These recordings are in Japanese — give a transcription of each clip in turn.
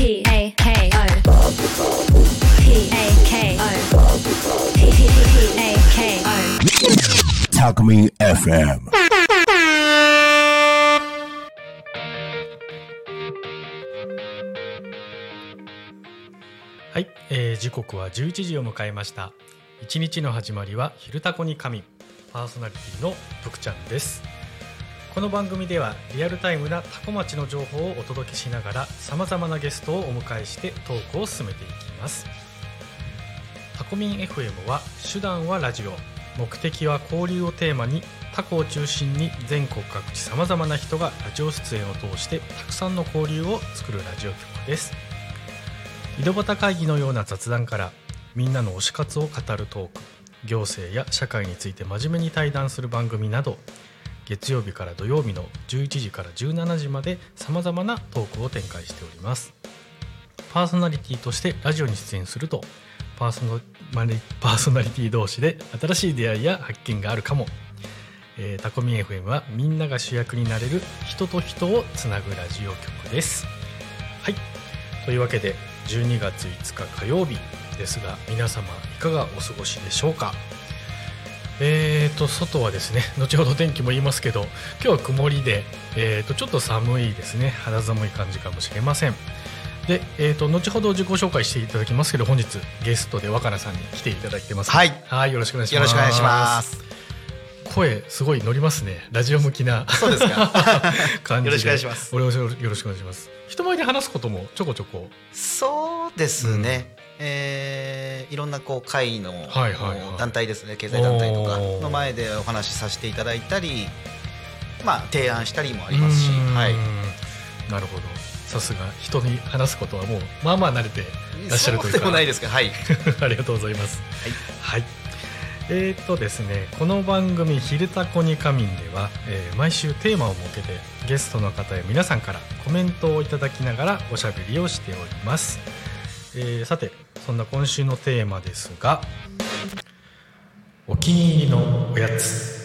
P A K O P A K O P A K O Talk Me FM. はい、えー時刻は11時を迎えました。一日の始まりは「昼タコに神」パーソナリティの徳ちゃんです。この番組ではリアルタイムなタコ町の情報をお届けしながらさまざまなゲストをお迎えしてトークを進めていきます。タコミン FM は手段はラジオ。目的は交流をテーマにタコを中心に全国各地さまざまな人がラジオ出演を通してたくさんの交流を作るラジオ局です。井戸端会議のような雑談からみんなの推し活を語るトーク行政や社会について真面目に対談する番組など月曜日から土曜日の11時から17時までさまざまなトークを展開しております。パーソナリティとしてラジオに出演するとパーソナリパーソナリティ同士で新しい出会いや発見があるかも、えータコミ FM はみんなが主役になれる人と人をつなぐラジオ局です。はい。というわけで12月5日火曜日ですが皆様いかがお過ごしでしょうか？えーと外はですね 後ほど天気も言いますけど今日は曇りで、えー、とちょっと寒いですね。肌寒い感じかもしれません。で、えー、と後ほど自己紹介していただきますけど本日ゲストで若菜さんに来ていただいてます。はい。はいよろしくお願いします。よろしくお願いします。声すごい乗りますね。ラジオ向きなそうですか。感じで。よろしくお願いします。俺もよろしくお願いします。人前で話すこともちょこちょこ。そうですね。えーいろんなこう会のはいはいはい。団体ですね、経済団体とかの前でお話しさせていただいたり、まあ提案したりもありますし、はい。なるほど。さすが人に話すことはもうまあまあ慣れてらっしゃるというか。そうでもないですけど、はい。ありがとうございます。はい、えーっとですねこの番組「昼タコに仮眠」では、えー毎週テーマを設けてゲストの方や皆さんからコメントをいただきながらおしゃべりをしております、えーさてそんな今週のテーマですがお気に入りのおやつ。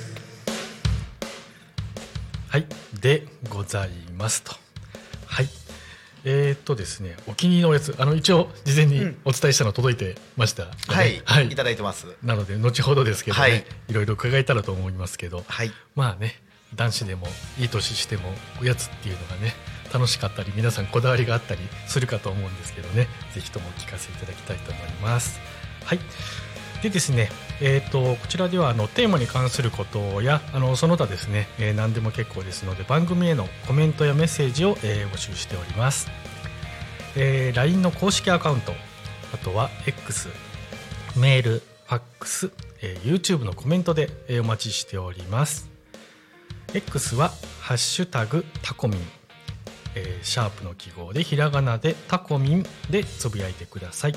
はいでございますと。はい。えーっとですねお気に入りのおやつ。あの一応事前にうん。お伝えしたの届いてましたよね、はい、はい。い、ただいてます。なので後ほどですけどね、はい。い、ろいろ伺えたらと思いますけど。はい。まあね男子でもいい年してもおやつっていうのがね楽しかったり皆さんこだわりがあったりするかと思うんですけどね。ぜひともお聞かせいただきたいと思います。はい。でですねえー、とこちらではあのテーマに関することやあのその他ですね、えー何でも結構ですので番組へのコメントやメッセージを、えー募集しております、えー LINE の公式アカウントあとは X メールファックス、えー YouTube のコメントで、えーお待ちしております。X は「ハッシュタグタコミン」えーシャープの記号でひらがなでタコミンでつぶやいてください。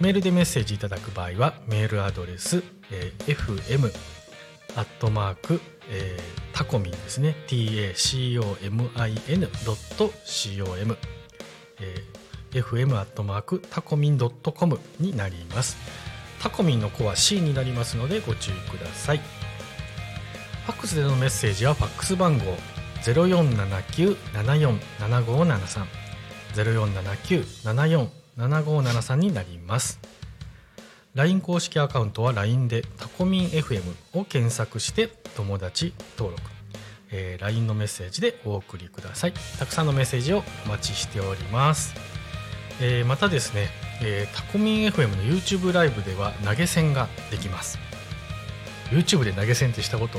メールでメッセージいただく場合はメールアドレス、えー fm アットマーク、えータコミンですね。tacomin.com、えー fm アットマークタコミン .com になります。タコミンの子は C になりますのでご注意ください。ファックスでのメッセージはファックス番号0479747573 0479747573になります。LINE 公式アカウントは LINE でタコミン FM を検索して友達登録、えー LINE のメッセージでお送りください。たくさんのメッセージをお待ちしております、えーまたですね、えータコミン FM の YouTube ライブでは投げ銭ができます。YouTube で投げ銭ってしたこと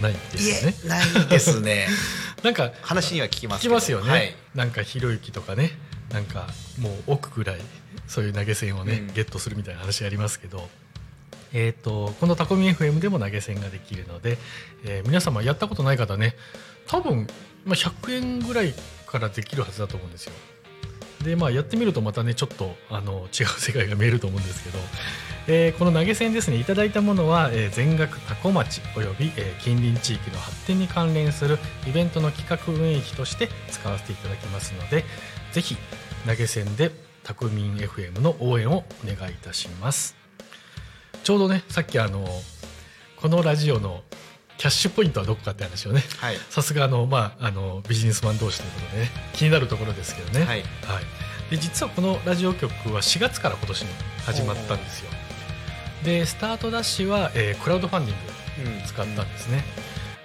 ないですよねないですね。なんか話には聞きます聞。きますよね、はい。なんかひろゆきとかねなんかもう億ぐらいそういう投げ銭をね、うんゲットするみたいな話ありますけど、えー、とこのタコミ FM でも投げ銭ができるので、えー皆様やったことない方ね多分、まあ、100円ぐらいからできるはずだと思うんですよ。でまあやってみるとまたねちょっとあの違う世界が見えると思うんですけど、えーこの投げ銭ですねいただいたものは、えー全額タコ町および、えー近隣地域の発展に関連するイベントの企画運営費として使わせていただきますのでぜひ投げ銭でタコミン FM の応援をお願いいたします。ちょうどねさっきあのこのラジオのキャッシュポイントはどこかって話をね。はい。さすがあの、まあ、あのビジネスマン同士ということでね。気になるところですけどね、はい。で実はこのラジオ局は4月から今年に始まったんですよ。でスタートダッシュは、えークラウドファンディングうん使ったんですね、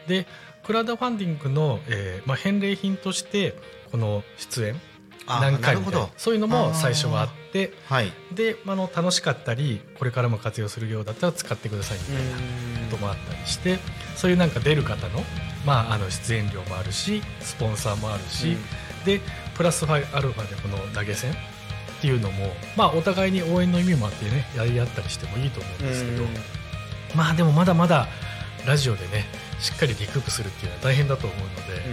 でクラウドファンディングの、えーまあ、返礼品としてこの出演あ何回みたいななるほど。そういうのも最初はあってはい。で、まああの楽しかったりこれからも活用するようだったら使ってくださいみたいなこともあったりしてそういうなんか出る方の,、まあ、あの出演料もあるしスポンサーもあるし、でプラスアルファでこの投げ銭っていうのも、まあ、お互いに応援の意味もあってねやり合ったりしてもいいと思うんですけど、まあでもまだまだラジオでねしっかりリクープするっていうのは大変だと思うので、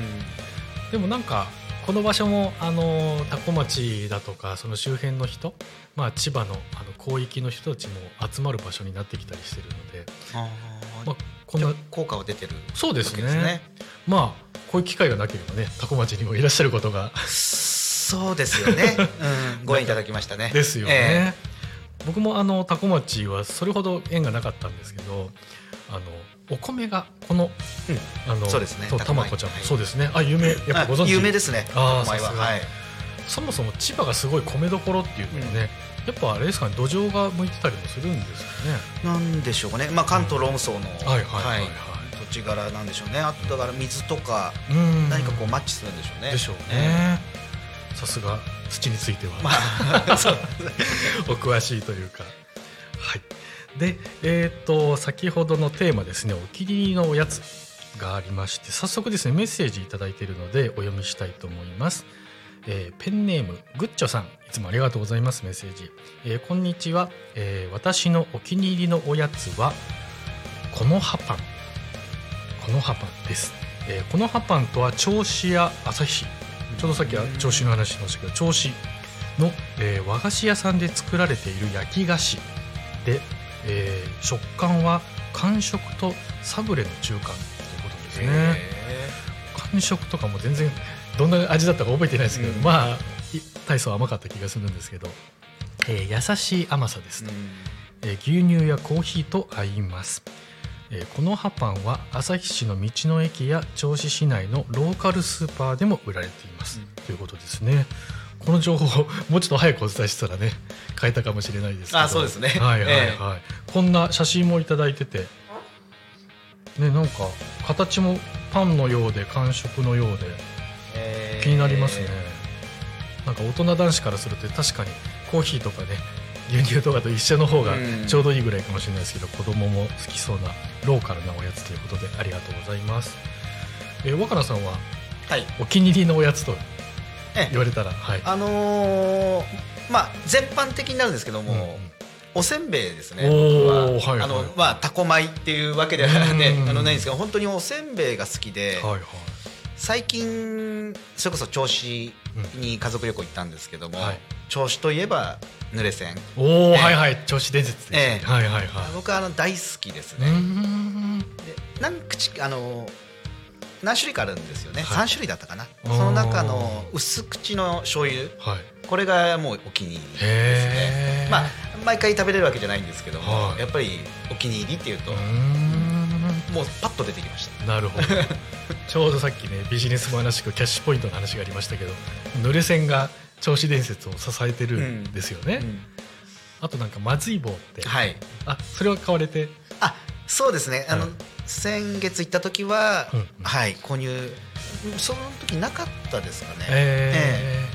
でもなんかこの場所もあの多古町だとかその周辺の人、まあ、千葉のあの広域の人たちも集まる場所になってきたりしてるので、あまあ、ここんな効果は出てるそうですね。ね。まあこういう機会がなければね多古町にもいらっしゃることが。そうですよね、うん、ご縁いただきましたね。ですよえね。僕もあの多古町はそれほど縁がなかったんですけどあのお米がこの,、あのそうですね。とたまこちゃん、はい。そうですね。あ有名。やっぱご存あ知？有名ですね。あーお前は。い。そもそも千葉がすごい米どころっていうのはね、やっぱあれですかね土壌が向いてたりもするんですよね。なんでしょうかねまあ関東論争のはいはいはいはい土地柄なんでしょうねあとだから水とかうん何かこうマッチするんでしょうねでしょうね。さすが土については、まあ そうお詳しいというか。はい。で、えっ、と先ほどのテーマですね、お気に入りのおやつがありまして、早速ですねメッセージいただいているのでお読みしたいと思います。えーペンネームグッチョさんいつもありがとうございますメッセージ、えーこんにちは、えー私のお気に入りのおやつはこの葉パン。この葉パンです、えーこの葉パンとは銚子や旭ちょうどさっきは銚子の話しましたけど銚子の、えー和菓子屋さんで作られている焼き菓子。で、えー食感は感触とサブレの中間ということですね。感触とかも全然どんな味だったか覚えてないですけど、うん。まあい大層甘かった気がするんですけど、えー優しい甘さですと、えー牛乳やコーヒーと合います、えーこの葉パンは旭市の道の駅や銚子市内のローカルスーパーでも売られています、うん。ということですね。この情報をもうちょっと早くお伝えしてたらね変えたかもしれないですけど。あそうですね。はいはいはい、え。こんな写真もいただいててねなんか形もパンのようで感触のようでえー。気になりますね、なんか大人男子からすると確かにコーヒーとかね牛乳とかと一緒の方がうん。ちょうどいいぐらいかもしれないですけど、子供も好きそうなローカルなおやつということでありがとうございます、えー、若菜さんははい。お気に入りのおやつとえ言われたらはい。あのーまあ全般的になるんですけども、うんおせんべいですね。は、はいはい。あのまあタコ米っていうわけではねうん。あのないんですけど本当におせんべいが好きで、はいはい最近それこそ銚子に家族旅行行ったんですけども、はい。銚子といえば濡れ線。おお、ええ。はいはい銚子伝説です、ええ。はいはいはい僕はあの大好きですうーね、ん。で何口あの何種類かあるんですよね、はい。3種類だったかな。その中の薄口の醤油。はい。これがもうお気に入りですね。まあ毎回食べれるわけじゃないんですけども、はい。やっぱりお気に入りっていうと、うーんもうパッと出てきました。なるほど。ちょうどさっきねビジネスマンらしくキャッシュポイントの話がありましたけど濡れ線が銚子伝説を支えてるんですよね、うん。あとなんかまずい棒って、はい。あそれは買われて？あそうですね。あの、はい先月行った時は、うんうん。はい購入。その時なかったですかね、え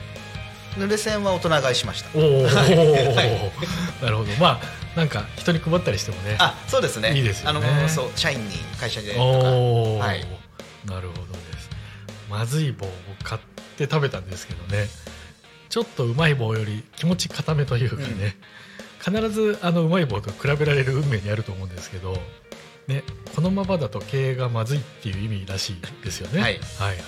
濡れ線は大人買いしました。ー、おお、は なるほど。まあなんか人に配ったりしてもねあそうですね。いいですよね。あのそう社員に会社でとか。おお、はい。なるほどです。まずい棒を買って食べたんですけどね。ちょっとうまい棒より気持ち固めというかね、必ずあのうまい棒と比べられる運命にあると思うんですけど、ね、このままだと経営がまずいっていう意味らしいですよね。はい。はいはいはい。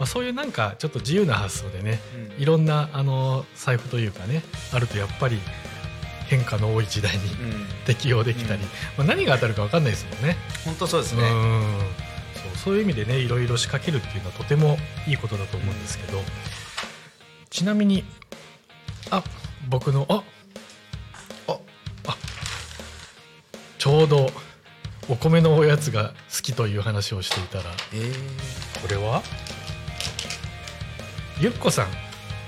まあ、そういうなんかちょっと自由な発想でねうん。いろんなあの財布というかねあるとやっぱり変化の多い時代にうん。適用できたり、うん。まあ、何が当たるか分かんないですもんね。本当そうですね、うん。そうそういう意味でねいろいろ仕掛けるっていうのはとてもいいことだと思うんですけど、ちなみにあ僕のあああちょうどお米のおやつが好きという話をしていたらえー、これは？ゆっこさん。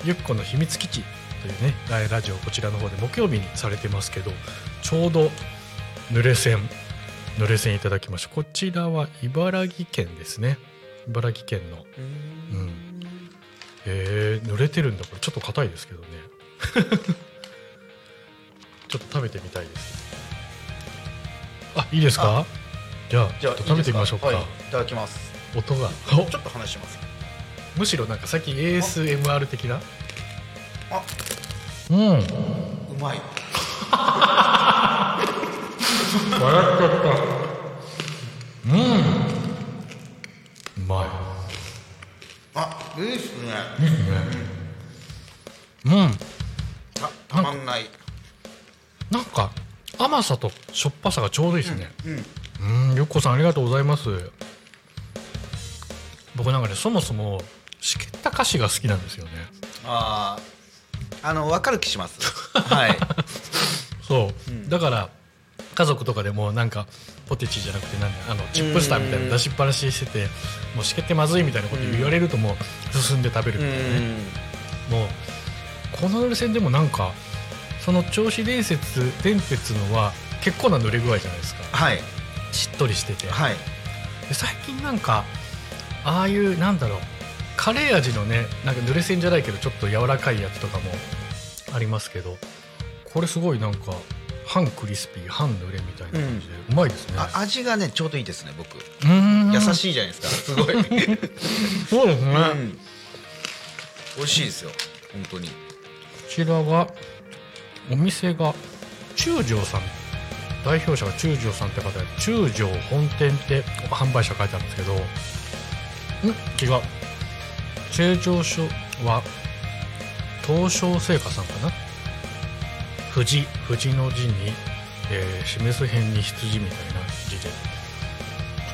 ゆっこの秘密基地というねララジオこちらの方で木曜日にされてますけどちょうど濡れ線濡れ線いただきましたこちらは茨城県ですね。茨城県の。うん。へえ濡れてるんだ。これちょっと硬いですけどね。ちょっと食べてみたいです。あいいですか？じゃあちょっと食べてみましょうか。はい、いただきます。音が。ちょっと話します。むしろなんか最近 ASMR 的な？あうん。うまい。笑っちゃった。うん。うまあいいっすね。いいいいね。うん。たたまんない。なんか甘さとしょっぱさがちょうどいいですね。うんうん。よっこさんありがとうございます。僕なんかねそもそもしけった菓子が好きなんですよね。あーあの分かる気します。はい。そう、うん。だから家族とかでもなんかポテチじゃなくてなんだあのチップスターみたいなの出しっぱなしにしててもうしけってまずいみたいなこと言われるともう進んで食べるみたいなね、もうこの濡れ線でもなんかその銚子電鉄電鉄のは結構な濡れ具合じゃないですか。はい。しっとりしてて、はい。で最近なんかああいうなんだろうカレー味のねなんか濡れ線じゃないけどちょっと柔らかいやつとかもありますけどこれすごいなんか半クリスピー半濡れみたいな感じで、うまいですね。あ味がねちょうどいいですね僕。優しいじゃないですかすごい、そうですね、こうん、美味しいですよ本当に。ちらがお店が中条さん。代表者が中条さんって方で中条本店って販売者書いてあるんですけどん？違う成城所は東証製菓さんかな？富士富士の字に、えー示す辺に羊みたいな字で。こ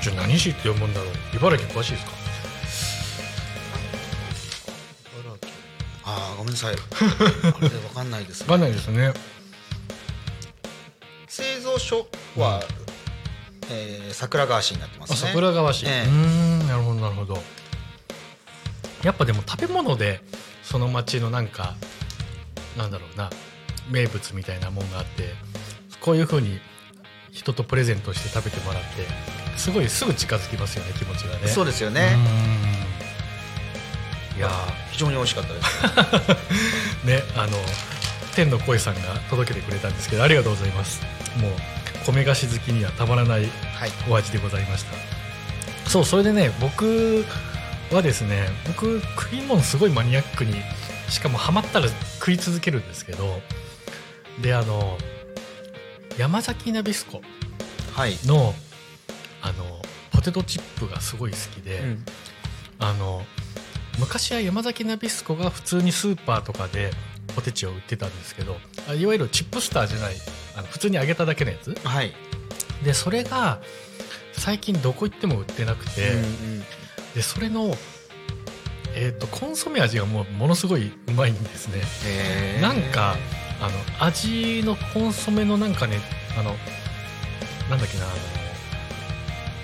ちら何市って読むんだろう？茨城詳しいですか？ああごめんなさい。あれ分かんないですわかんないですね。製造所は、えー桜川市になってますあね桜川市、ええ。うーんなるほどなるほどやっぱでも食べ物でその町のなんかなんだろうな名物みたいなもんがあってこういう風に人とプレゼントして食べてもらってすごいすぐ近づきますよね気持ちがね。そうですようねいや非常に美味しかったです。ー ねあの天の声さんが届けてくれたんですけどありがとうございます。もう米菓子好きにはたまらないはい。お味でございました。そうそれでね僕はですね僕食い物すごいマニアックにしかもハマったら食い続けるんですけどであの山崎ナビスコはい、のあのポテトチップがすごい好きで、うん。あの昔は山崎ナビスコが普通にスーパーとかでポテチを売ってたんですけどあいわゆるチップスターじゃないあの普通に揚げただけのやつ。はい、でそれが最近どこ行っても売ってなくて、うんでそれの、えー、とコンソメ味がもうものすごいうまいんですね。なんかあの味のコンソメのなんかねあのなんだっけなあの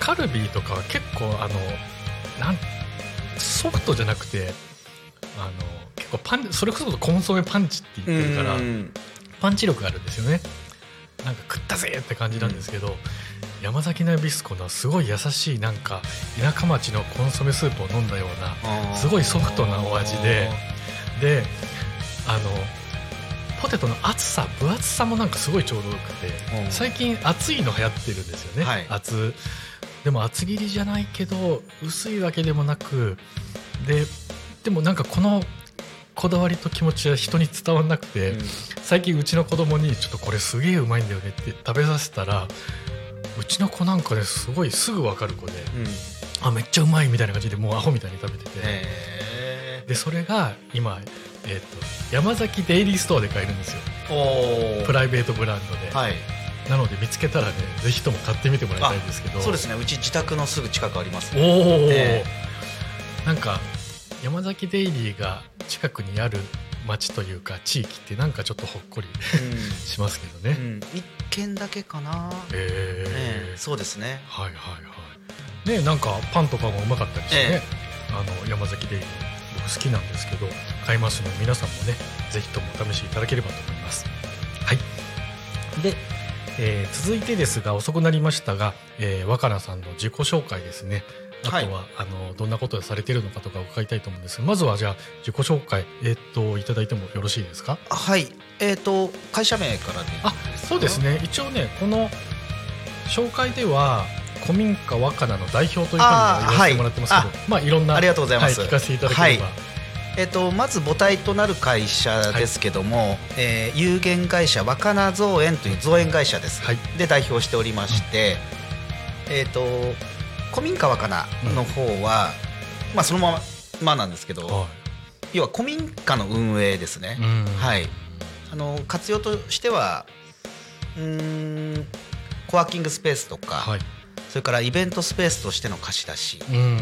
カルビーとかは結構あのなんソフトじゃなくてあの結構パンそれこそコンソメパンチって言ってるから、うん。パンチ力があるんですよね。なんか食ったぜって感じなんですけど、山崎ナビスコのすごい優しいなんか田舎町のコンソメスープを飲んだようなすごいソフトなお味でであのポテトの厚さ分厚さもなんかすごいちょうどよくてうん。最近厚いの流行ってるんですよね、はい。厚。でも厚切りじゃないけど薄いわけでもなくででもなんかこのこだわりと気持ちは人に伝わんなくて、うん。最近うちの子供にちょっとこれすげえうまいんだよねって食べさせたらうちの子なんかねすごいすぐ分かる子でうん。あめっちゃうまいみたいな感じでもうアホみたいに食べてて、へでそれが今、えー、と山崎デイリーストアで買えるんですよ。プライベートブランドで、はい。なので見つけたらねぜひとも買ってみてもらいたいんですけど。そうですね。うち自宅のすぐ近くあります。おお、えなんか山崎デイリーが近くにある町というか地域ってなんかちょっとほっこりしますけどね、うん、うん、一軒だけかな。えそうですね。はいはいはい。ねなんかパンとかもうまかったりしてね、あの山崎デイリー僕好きなんですけど買いますので皆さんもねぜひともお試しいただければと思います。はい。で、えー続いてですが遅くなりましたが、えー若菜さんの自己紹介ですね。あとは、はいあのどんなことをされているのかとか伺いたいと思うんですがまずはじゃあ自己紹介えーっといただいてもよろしいですか？はい。えっ、と会社名からであそうですね。一応ねこの紹介では古民家若菜の代表というふうには言わせてもらってますけど、あまあいろんなありがとうございます。はい、聞かせていただければ、はえっとまず母体となる会社ですけども、えー有限会社若菜造園という造園会社です、はい。で代表しておりまして、えっ、と古民家若菜の方は、まあそのままなんですけど、は要は古民家の運営ですね、いうん。はい。あの活用としてはうーんコワーキングスペースとか、はい。それからイベントスペースとしての貸し出し。うん。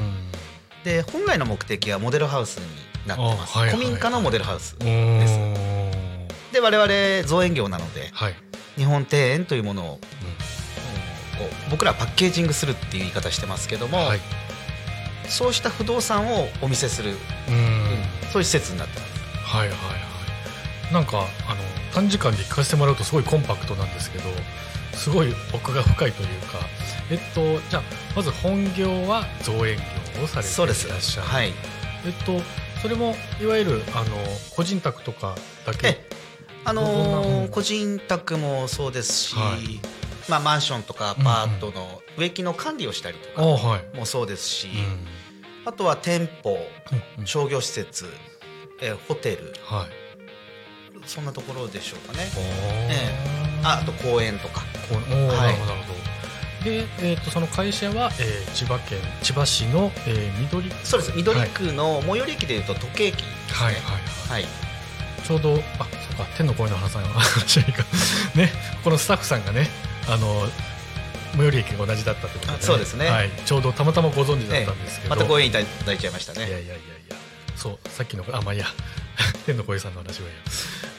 で本来の目的はモデルハウスになってます、あはいはい古民家のモデルハウスうー。んで我々造園業なのではい、日本庭園というものをこう僕らはパッケージングするっていう言い方してますけども、はい。そうした不動産をお見せする、うん。そういう施設になってます。はいはいはい。なんかあの短時間で聞かせてもらうとすごいコンパクトなんですけどすごい奥が深いというかえっとじゃあまず本業は造園業をされていそうですらっしゃる。はい。えっとそれもいわゆるあの個人宅とかだけ？えあのー個人宅もそうですし、はい。まあ、マンションとかアパートの植木の管理をしたりとあかはい、もそうですし、うん。あとは店舗うん。商業施設、えーホテルはいそんなところでしょうかね。おー。えああと公園とか。こうおーはい。なるほどなるほど。で、えー、とその会社は、えー千葉県千葉市の、えー緑そうです。緑区の最寄り駅でいうと時計駅ですね。はいはいはい。はい。ちょうどあそうか天の声の話さん話はいいかねこのスタッフさんがねあの最寄り駅が同じだったってことで、あそうですね。はい、ちょうどたまたまご存知だったんですけど、またご縁いただいちゃいましたね。いやいやいやいや。そうさっきのあまあいいや 天の声さんの話はいいや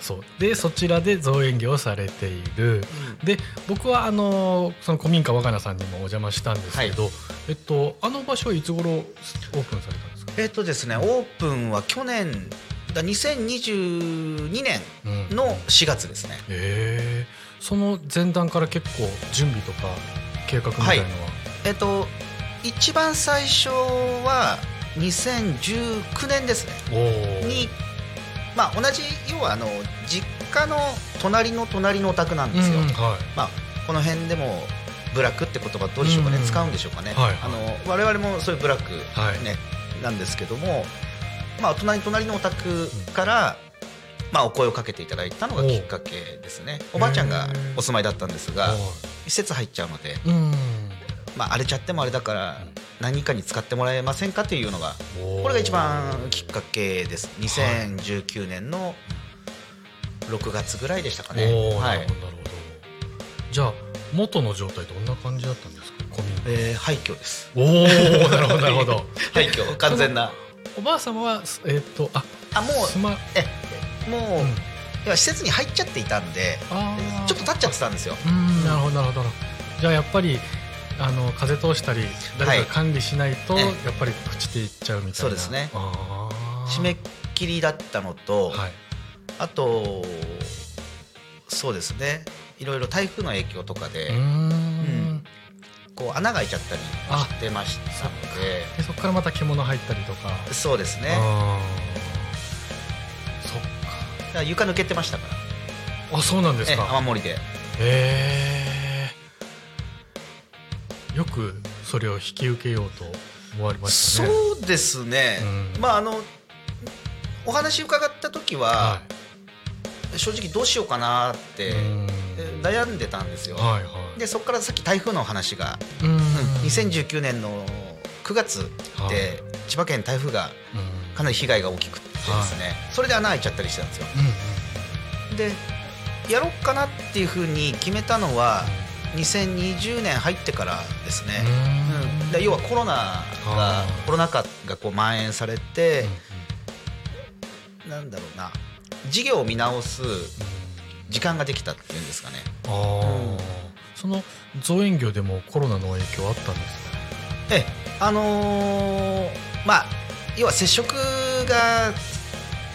そう。でそちらで造園業をされている。で僕はあのその古民家若菜さんにもお邪魔したんですけど、えっとあの場所はいつ頃オープンされたんですか、えっ、とですねオープンは去年だ2022年うんの4月ですね。えー。その前段から結構準備とか計画みたいのは、えっ、と一番最初は2019年ですね。おおにまあ同じ要はあの実家の隣の隣のお宅なんですよ、うんはまあこの辺でもブラックって言葉どうでしょうかね、うん使うんでしょうかね、はいはい。あの我々もそういうブラック、はい。ねなんですけどもまあ隣隣のお宅から、まあ、お声をかけていただいたのがきっかけですね。おばあちゃんがお住まいだったんですがはい。施設入っちゃうので、うん。まあ、荒れちゃってもあれだから何かに使ってもらえませんかというのがこれが一番きっかけです。2019年の6月ぐらいでしたかね。はないるほどなるほど。じゃあ元の状態どんな感じだったんですか古民家えー廃墟です。おおなるほどなるほど。廃墟。完全な。おばあ様はえーっとああもうえもう、うん。いや施設に入っちゃっていたんでちょっと立っちゃってたんですよ。うんなるほどなるほど。じゃあやっぱりあの風通したり誰か管理しないと、はいやっぱり朽ちていっちゃうみたいな。そうですね。締め切りだったのと、はい。あとそうですね。いろいろ台風の影響とかで、うーん。こう穴が開いちゃったりあ。してましたので。でそこからまた獣入ったりとか。そうですね。そっだから床抜けてましたから。かあそうなんですえか雨漏りで。へえよくそれを引き受けようと思われましたね。そうですね、うん。まああのお話伺った時は、は正直どうしようかなって、悩んでたんですよ、はいはい。でそこからさっき台風の話が、うん。うん。2019年の9月はい。で千葉県台風がうん。かなり被害が大きくてですね、それで穴開いちゃったりしてたんですよ。うんでやろうかなっていうふうに決めたのは2020年入ってからですね、うん。うん。で要はコロナがコロナ禍がこう蔓延されてうん、なんだろうな。事業を見直す時間ができたっていうんですかね。ああ、その造園業でもコロナの影響あったんですか？ええ。あのーまあ要は接触が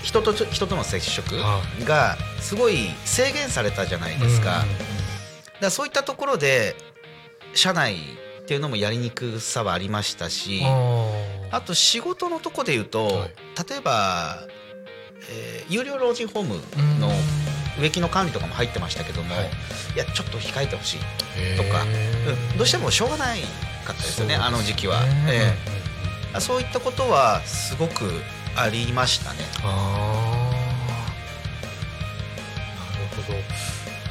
人と人との接触はがすごい制限されたじゃないですか,、だからそういったところで社内っていうのもやりにくさはありましたしああと仕事のとこで言うと、はい。例えば、えー有料老人ホームーの植木の管理とかも入ってましたけども、はい。い、やちょっと控えてほしい、とかうん。どうしてもしょうがないかったですよねあの時期は、えうん。うんうんえ。そういったことはすごくありましたね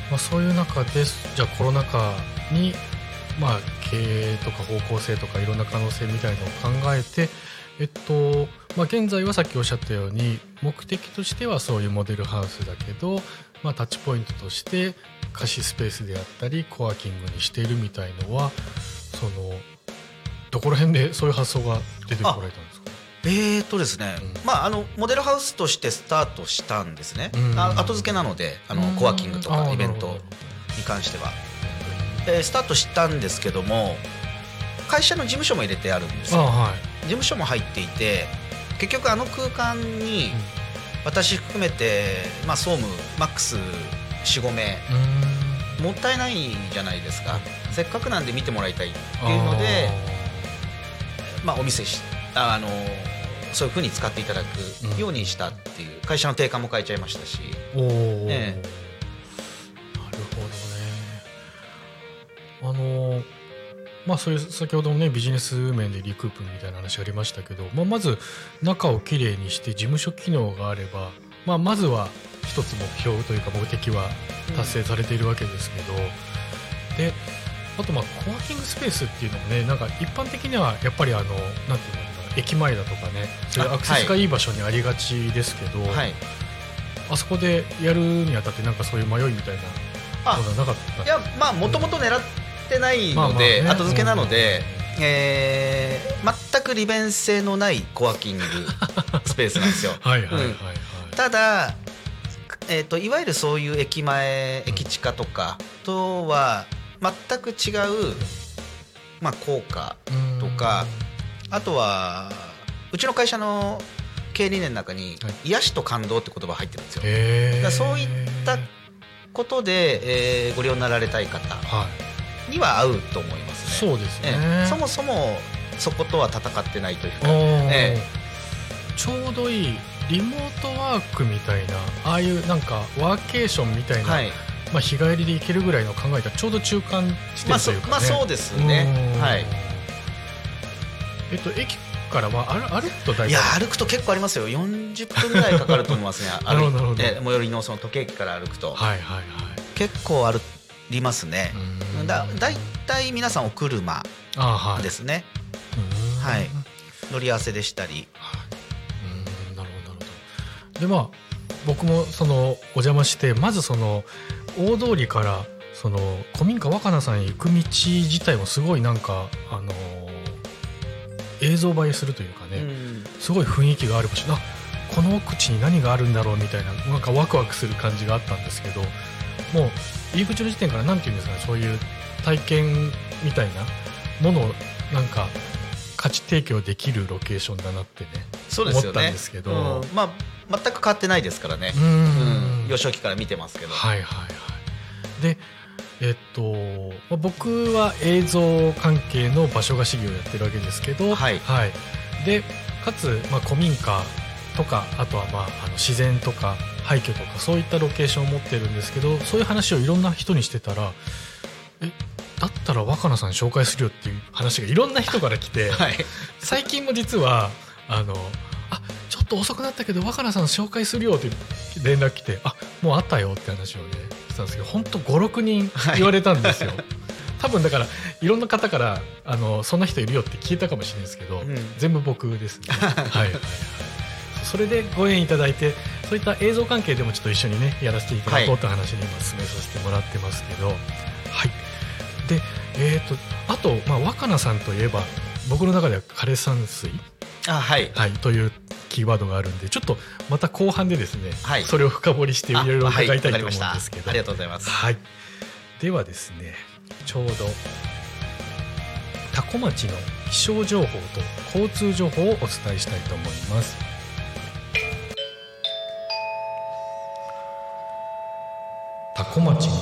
まあ、そういう中でじゃあコロナ禍に、まあ、経営とか方向性とかいろんな可能性みたいのを考えてえっとまあ、現在はさっきおっしゃったように目的としてはそういうモデルハウスだけど、まあ、タッチポイントとして貸しスペースであったりコワーキングにしているみたいのはそのどこら辺でそういう発想が出てこられたんですか？えーとですね、うん。まああのモデルハウスとしてスタートしたんですね、うん。あ後付けなのであのうん。コワーキングとあかイベントに関しては、えースタートしたんですけども会社の事務所も入れてあるんですよ。あはい。事務所も入っていて結局あの空間に私含めて、まあ、総務マックス45名うん。もったいないじゃないですか。せっかくなんで見てもらいたいっていうのでまあ、お見せしああのそういうふうに使っていただくようにしたっていう、会社の定価も変えちゃいましたし。おお、えなるほどね。あのまあそういう先ほどもねビジネス面でリクープみたいな話ありましたけど、まあ、まず中をきれいにして事務所機能があれば、まあ、まずは一つ目標というか目的は達成されているわけですけど、であとまあコワーキングスペースっていうのもねなんか一般的にはやっぱりあのなんていうの駅前だとかねそういうあアクセスがいい場所にありがちですけど、はい。あそこでやるにあたってなんかそういう迷いみたいなあものはなかった？いやまあもともと狙ってないので、ね。後付けなので、えー全く利便性のないコワーキングスペースなんですよ。はいはいはいはい、ただ、えー、といわゆるそういう駅前駅地下とかとは全く違う、まあ、効果うん。とかあとはうちの会社の経営理念の中にはい「癒しと感動」って言葉が入ってるんですよ。そういったことで、えーご利用になられたい方はい。には合うと思いますね。そうですね、ええ。そもそもそことは戦ってないというか、おー。えちょうどいいリモートワークみたいなああいうなんかワーケーションみたいな、はい。まあ、日帰りで行けるぐらいの考えたらちょうど中間地点というかね、まあそうですね。うん。はいえっと駅からは歩歩くと大体。いや歩くと結構ありますよ。40分ぐらいかかると思いますね。歩いて。最寄りのその時計駅から歩くと、はいはいはい。結構歩りますね、うん。だだいたい皆さんお車ですね、うん。はい。乗り合わせでしたり。うんなるほどなるほど。でまあ僕もそのお邪魔してまずその大通りからその古民家若菜さんへ行く道自体もすごいなんかあの映像映えするというかね、うん。すごい雰囲気がある場所。あこの奥地に何があるんだろうみたいななんかワクワクする感じがあったんですけどもう入り口の時点から何て言うんですかねそういう体験みたいなものをなんか価値提供できるロケーションだなってね思ったそうですよね。んですけど。うん。まあ全く変わってないですからね。う、ん。うん。幼少期から見てますけど、はいはいはい。でえっとまあ僕は映像関係の場所貸し業をやってるわけですけどはい。でかつ、まあ、古民家とかあとは、まあ、あの自然とか廃墟とかそういったロケーションを持ってるんですけどそういう話をいろんな人にしてたらえだったら若菜さん紹介するよっていう話がいろんな人から来て はい。最近も実はあのあちょっと遅くなったけど若菜さん紹介するよって連絡来てあもうあったよって話をねしたんですけど本当56人言われたんですよ、多分だからいろんな方からあのそんな人いるよって聞いたかもしれないですけど、うん。全部僕ですね。はい。はいはいそれでご縁いただいてそういった映像関係でもちょっと一緒にねやらせていただこうという話に今進めさせてもらってますけどはい。でえー、とあと、まあ、若菜さんといえば僕の中では枯山水、あはい。はい、というキーワードがあるんでちょっとまた後半でですね、はい。それを深掘りしていろいろ伺いたいと思うんですけど、した。ありがとうございます。はい、ではですねちょうど多古町の気象情報と交通情報をお伝えしたいと思います。多古町の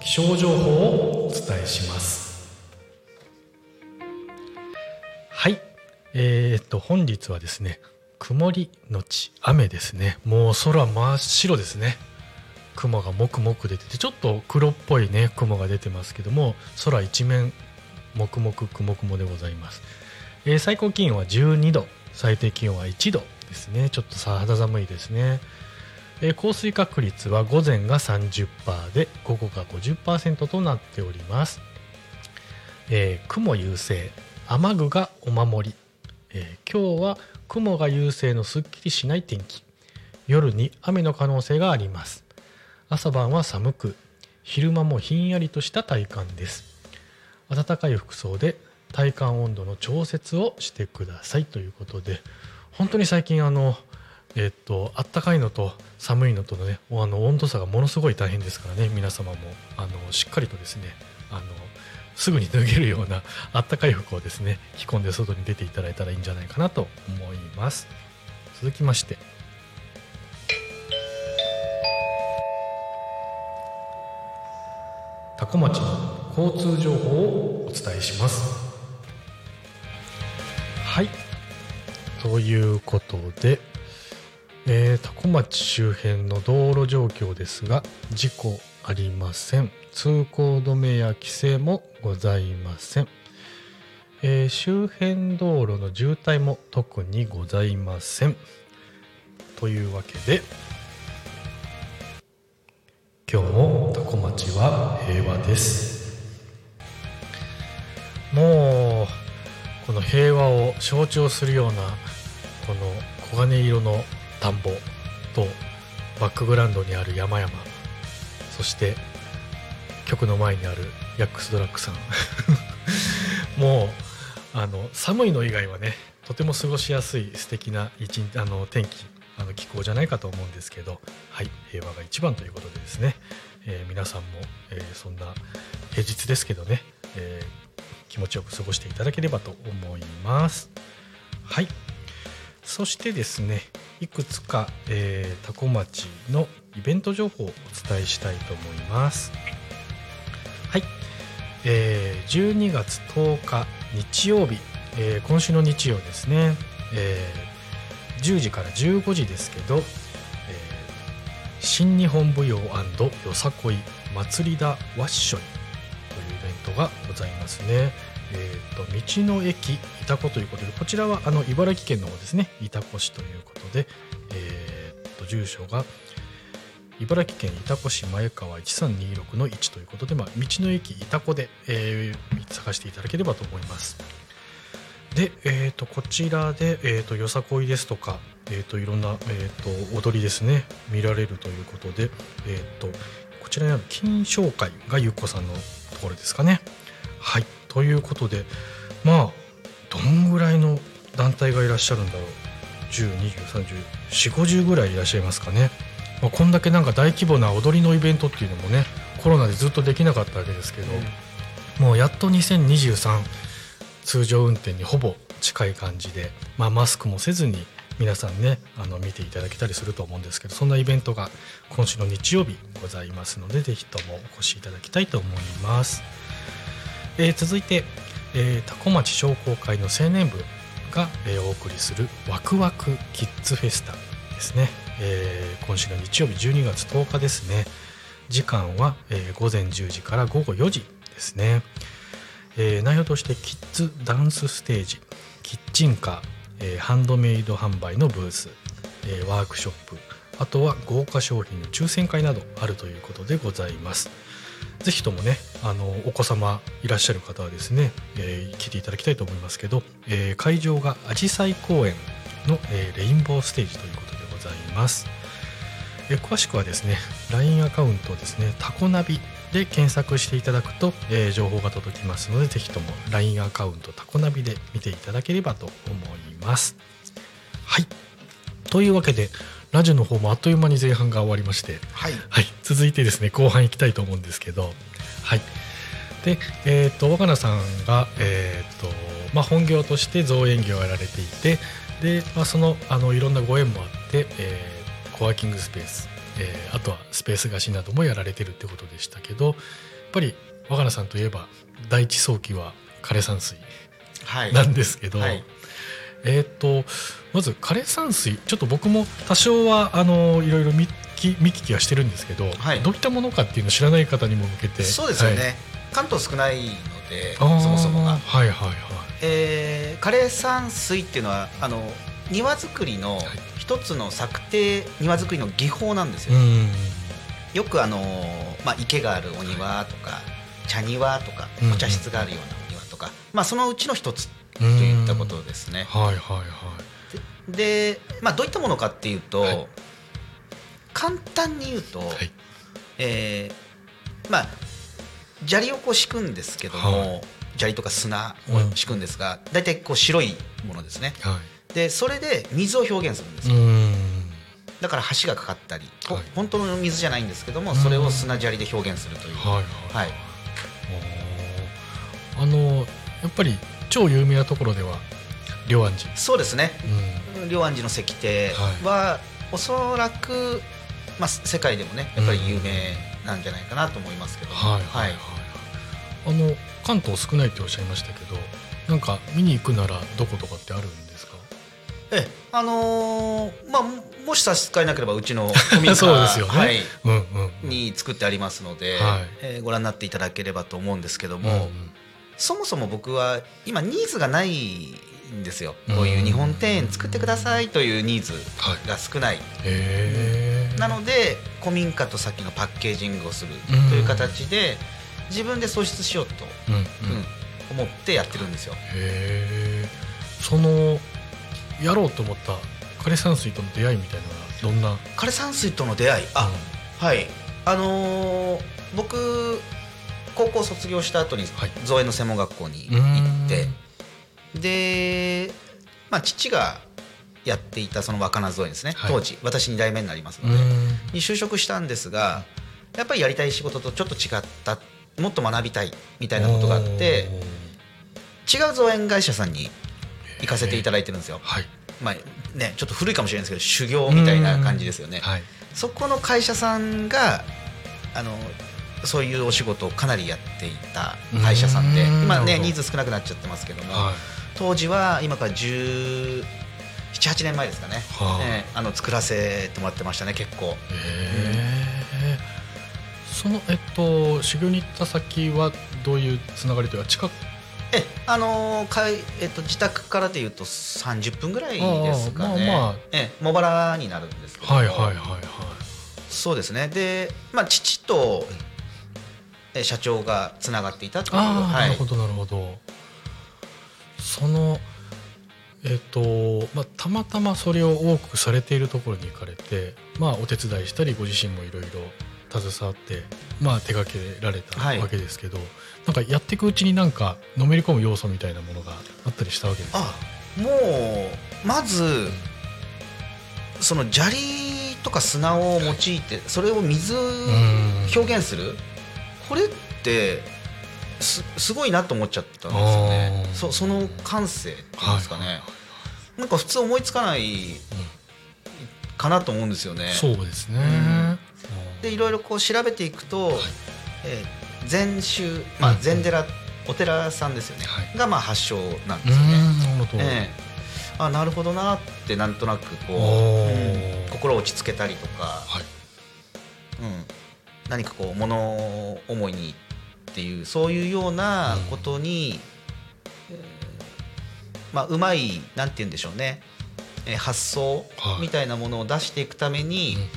気象情報をお伝えします。はいえー、っと本日はですね曇りのち雨ですね。もう空真っ白ですね。雲がもくもく出ててちょっと黒っぽいね雲が出てますけども空一面もくもく雲雲でございます、えー最高気温は12度最低気温は1度ですね。ちょっとさ肌寒いですね、えー降水確率は午前が30%で午後が50%となっております、えー雲優勢雨具がお守り、えー今日は雲が優勢のすっきりしない天気。夜に雨の可能性があります。朝晩は寒く昼間もひんやりとした体感です。暖かい服装で体感温度の調節をしてください。ということで本当に最近あのえっと暖かいのと寒いのとのねあの温度差がものすごい大変ですからね皆様もあのしっかりとですねあのすぐに脱げるようなあったかい服をですね着込んで外に出ていただいたらいいんじゃないかなと思います。続きまして。多古町の交通情報をお伝えします。はい。ということで、えー、多古町周辺の道路状況ですが事故ありません。通行止めや規制もございません、えー周辺道路の渋滞も特にございません。というわけで今日も多古町は平和です。もうこの平和を象徴するようなこの黄金色の田んぼとバックグラウンドにある山々そして局の前にあるヤックスドラッグさん もうあの寒いの以外はねとても過ごしやすい素敵な一日あの天気あの気候じゃないかと思うんですけど、はい、平和が一番ということでですね、えー皆さんも、えーそんな平日ですけどね、えー気持ちよく過ごしていただければと思います。はいそしてですねいくつか、えー、多古町のイベント情報をお伝えしたいと思います。はい、えー12月10日日曜日、えー今週の日曜ですね、えー10時から15時ですけど、えー新日本舞踊よさこい祭りだわっしょいというイベントがございますね。えー、と道の駅潮来ということでこちらはあの茨城県の方ですね。潮来市ということで、えー、と住所が茨城県潮来市前川1326の1ということで、まあ、道の駅潮来で、えー探していただければと思います。で、えー、とこちらで、えー、とよさこいですとか、えー、といろんな、えー、と踊りですね見られるということで、えー、とこちらにある金賞会がゆっこさんのところですかね。はいということでまあどんぐらいの団体がいらっしゃるんだろう1020304050ぐらいいらっしゃいますかね、まあ、こんだけなんか大規模な踊りのイベントっていうのもねコロナでずっとできなかったわけですけど、もうやっと2023通常運転にほぼ近い感じで、まあ、マスクもせずに皆さんねあの見ていただけたりすると思うんですけどそんなイベントが今週の日曜日ございますのでぜひともお越しいただきたいと思います、えー続いて、えー多古町商工会の青年部が、えお送りするワクワクキッズフェスタ。ですね、えー今週の日曜日12月10日ですね。時間は、えー午前10時から午後4時ですね。えー内容としてキッズダンスステージキッチンカー、えハンドメイド販売のブース、えワークショップあとは豪華商品の抽選会などあるということでございます。ぜひともねあのお子様いらっしゃる方はですね、えー来ていただきたいと思いますけど、え会場がアジサイ公園の、えレインボーステージということでざいます。えー詳しくはですね LINE アカウントですねタコナビで検索していただくと、えー情報が届きますのでぜひとも LINE アカウントタコナビで見ていただければと思います。はい。というわけでラジオの方もあっという間に前半が終わりましてはい。はい、続いてですね後半行きたいと思うんですけど、はい。で、えー、と若菜さんが、えーとまあ、本業として造園業をやられていてで、まあ、そのあのいろんなご縁もあって、えーコワーキングスペース、えーあとはスペース貸しなどもやられてるってことでしたけどやっぱり若菜さんといえば第一早期は枯山水はい。なんですけど、はい。えー、とまず枯山水ちょっと僕も多少はあのいろいろ見聞き見聞きはしてるんですけど、はい。どういったものかっていうのを知らない方にも向けてそうですよね、はい。関東少ないのでそもそもが、はいはいはい。えー、枯山水っていうのはあの庭作りのはい。一つの作庭庭作りの技法なんですよ、うん。よくあの、まあ、池があるお庭とか茶庭とかうんお茶室があるようなお庭とか、まあ、そのうちの一つとうんいったことですね。はいはいはい。で、まあ、どういったものかっていうと、はい。簡単に言うと、はい。えーまあ砂利をこう敷くんですけども、はい。砂利とか砂を敷くんですが、大体こう白いものですね。はでそれで水を表現するんですい、よ、うん。だから橋がかかったり、ほはい。本当の水じゃないんですけどもうん。それを砂砂利で表現するという、はいはい。あのやっぱり超有名なところでは龍安寺、そうですね。うん。龍安寺の石庭は、おそらく、まあ、世界でもねやっぱり有名なんじゃないかなと思いますけども、はいはい。はい、あの関東少ないっておっしゃいましたけどなんか見に行くならどことかってあるんええ。あのーまあももし差し支えなければうちの 古民家そうですよね。はい、うんうんうん。に作ってありますので、はい。えーご覧になっていただければと思うんですけども、うんうん。そもそも僕は今ニーズがないんですよ、うん。こういう日本庭園作ってくださいというニーズはい。が少ない、へえなので古民家とさっきのパッケージングをするうん。という形で自分で創出しようと、うんうん。うん思ってやってるんですよ。へえそのやろうと思った枯山水との出会いみたいなどんな？枯山水との出会い？あ、はい。あのー僕高校卒業した後にはい。造園の専門学校にうん。行って、で、まあ、父がやっていたその若菜造園ですね、はい。当時私2代目になりますうので、ん。に就職したんですがやっぱりやりたい仕事とちょっと違ったもっと学びたいみたいなことがあって違う造園会社さんに行かせていただいてるんですよ。はい。まあね、ちょっと古いかもしれないですけど修行みたいな感じですよね。はい。そこの会社さんがあのそういうお仕事をかなりやっていた会社さんでうん。今ねなるほど。ニーズ少なくなっちゃってますけども、はい。当時は今から17、8年前ですかね、はあええあの作らせてもらってましたね結構。へえそのえっと修行に行った先はどういうつながりというか近くえあのーかいえっと、自宅からでいうと30分ぐらいですかね。まあまあ。ええ茂原になるんですけど。もはいはいはいはい。そうですね。で、まあ、父とえ社長がつながっていたというああ、はないるほどなるほど。そのえっ、と、まあ、たまたまそれを多くされているところに行かれて、まあ、お手伝いしたりご自身もいろいろ携わって、まあ、手掛けられたはい。わけですけど、なんかやっていくうちになんかのめり込む要素みたいなものがあったりしたわけですか？あもうまずその砂利とか砂を用いてそれを水ん。表現する？これってすすごいなと思っちゃったんですよね。そその感性っていうんですかね、はいなんか普通思いつかないかなと思うんですよね。そうですね、ん。でいろろいろこう調べていくと、えー禅宗、まあ、禅寺、お寺さんですよね、はい。がまあ発祥なんうですよね。んなるほど、ええ。あなるほどなってなんとなくこう、心を落ち着けたりとか、はい。うん、何かこう物思いにっていうそういうようなことに、えーまあうまいなんて言うんでしょうね、えー発想はい。みたいなものを出していくためにうんうん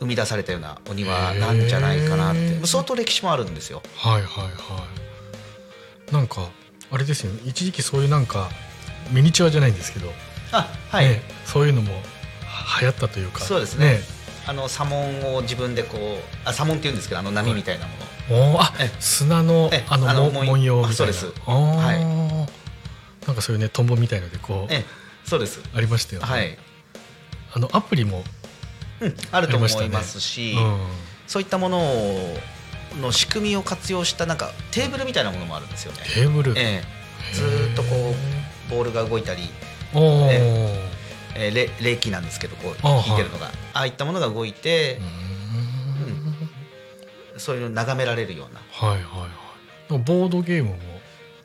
生み出されたようなお庭なんじゃないかなっへてー。相当歴史もあるんですよ。はいはいはいなんかあれですよね。一時期そういうなんかミニチュアじゃないんですけど、あはい、ねそういうのも流行ったというか。そうですね。あの砂紋を自分でこうあ砂紋って言うんですけどあの波みたいなもの、おーあえ砂のえあのあの文様みたいな。あそうです。あー。なんかそういうねトンボみたいのでこうええそうです。ありましたよね、はい、あのアプリも、うん、あると思いますし、うんそういったものをの仕組みを活用したなんかテーブルみたいなものもあるんですよね。テーブル、ええ、ずーっとこうボールが動いたり、ええー、れ霊気なんですけどこうあ弾い。てるのが。ああいったものが動いてう、ん。そういうのを眺められるような。はいはいはい。ボードゲームも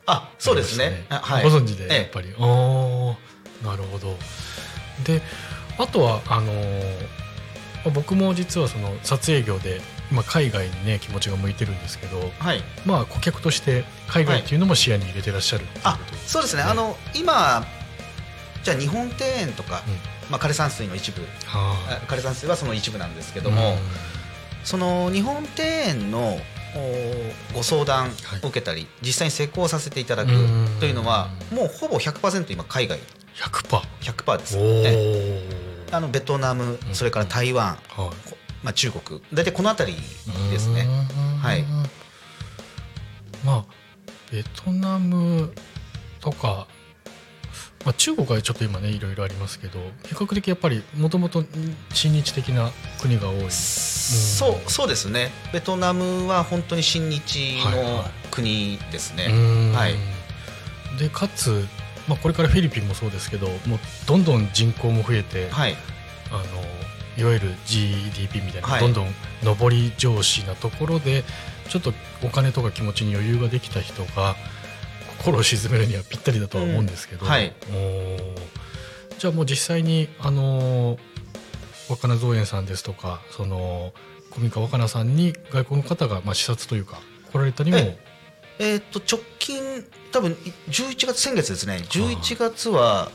あそうですね。はい、ご存知でええ。やっぱり、ああなるほど。であとはあのー僕も実はその撮影業で今海外にね気持ちが向いてるんですけどはい。まあ顧客として海外っていうのも視野に入れてらっしゃるっていうあそうですね。あの今じゃあ日本庭園とか、うん。まあ、枯山水の一部。はあ枯山水はその一部なんですけいども、うん。その日本庭園のおご相談を受けたり、実際に施工させていただくうん。というのはもうほぼ100%今海外。100%。100%です、おね。お、あのベトナムそれから台湾、はい。こまあ、中国大体この辺りですね。うんはい。まあベトナムとか、まあ、中国はちょっと今ねいろいろありますけど比較的やっぱりもともと親日的な国が多い。そうそうですね。ベトナムは本当に親日のはいはい。国ですね、うん。はい。でかつ、まあ、これからフィリピンもそうですけどもうどんどん人口も増えて、はい。あのいわゆる GDP みたいな、はい。どんどん上り調子なところでちょっとお金とか気持ちに余裕ができた人が心を鎮めるにはぴったりだとは思うんですけど、うん。はい。じゃあもう実際にあの若菜造園さんですとかその古民家若菜さんに外国の方がまあ視察というか来られたりもええー、と直近多分11月先月ですね。11月は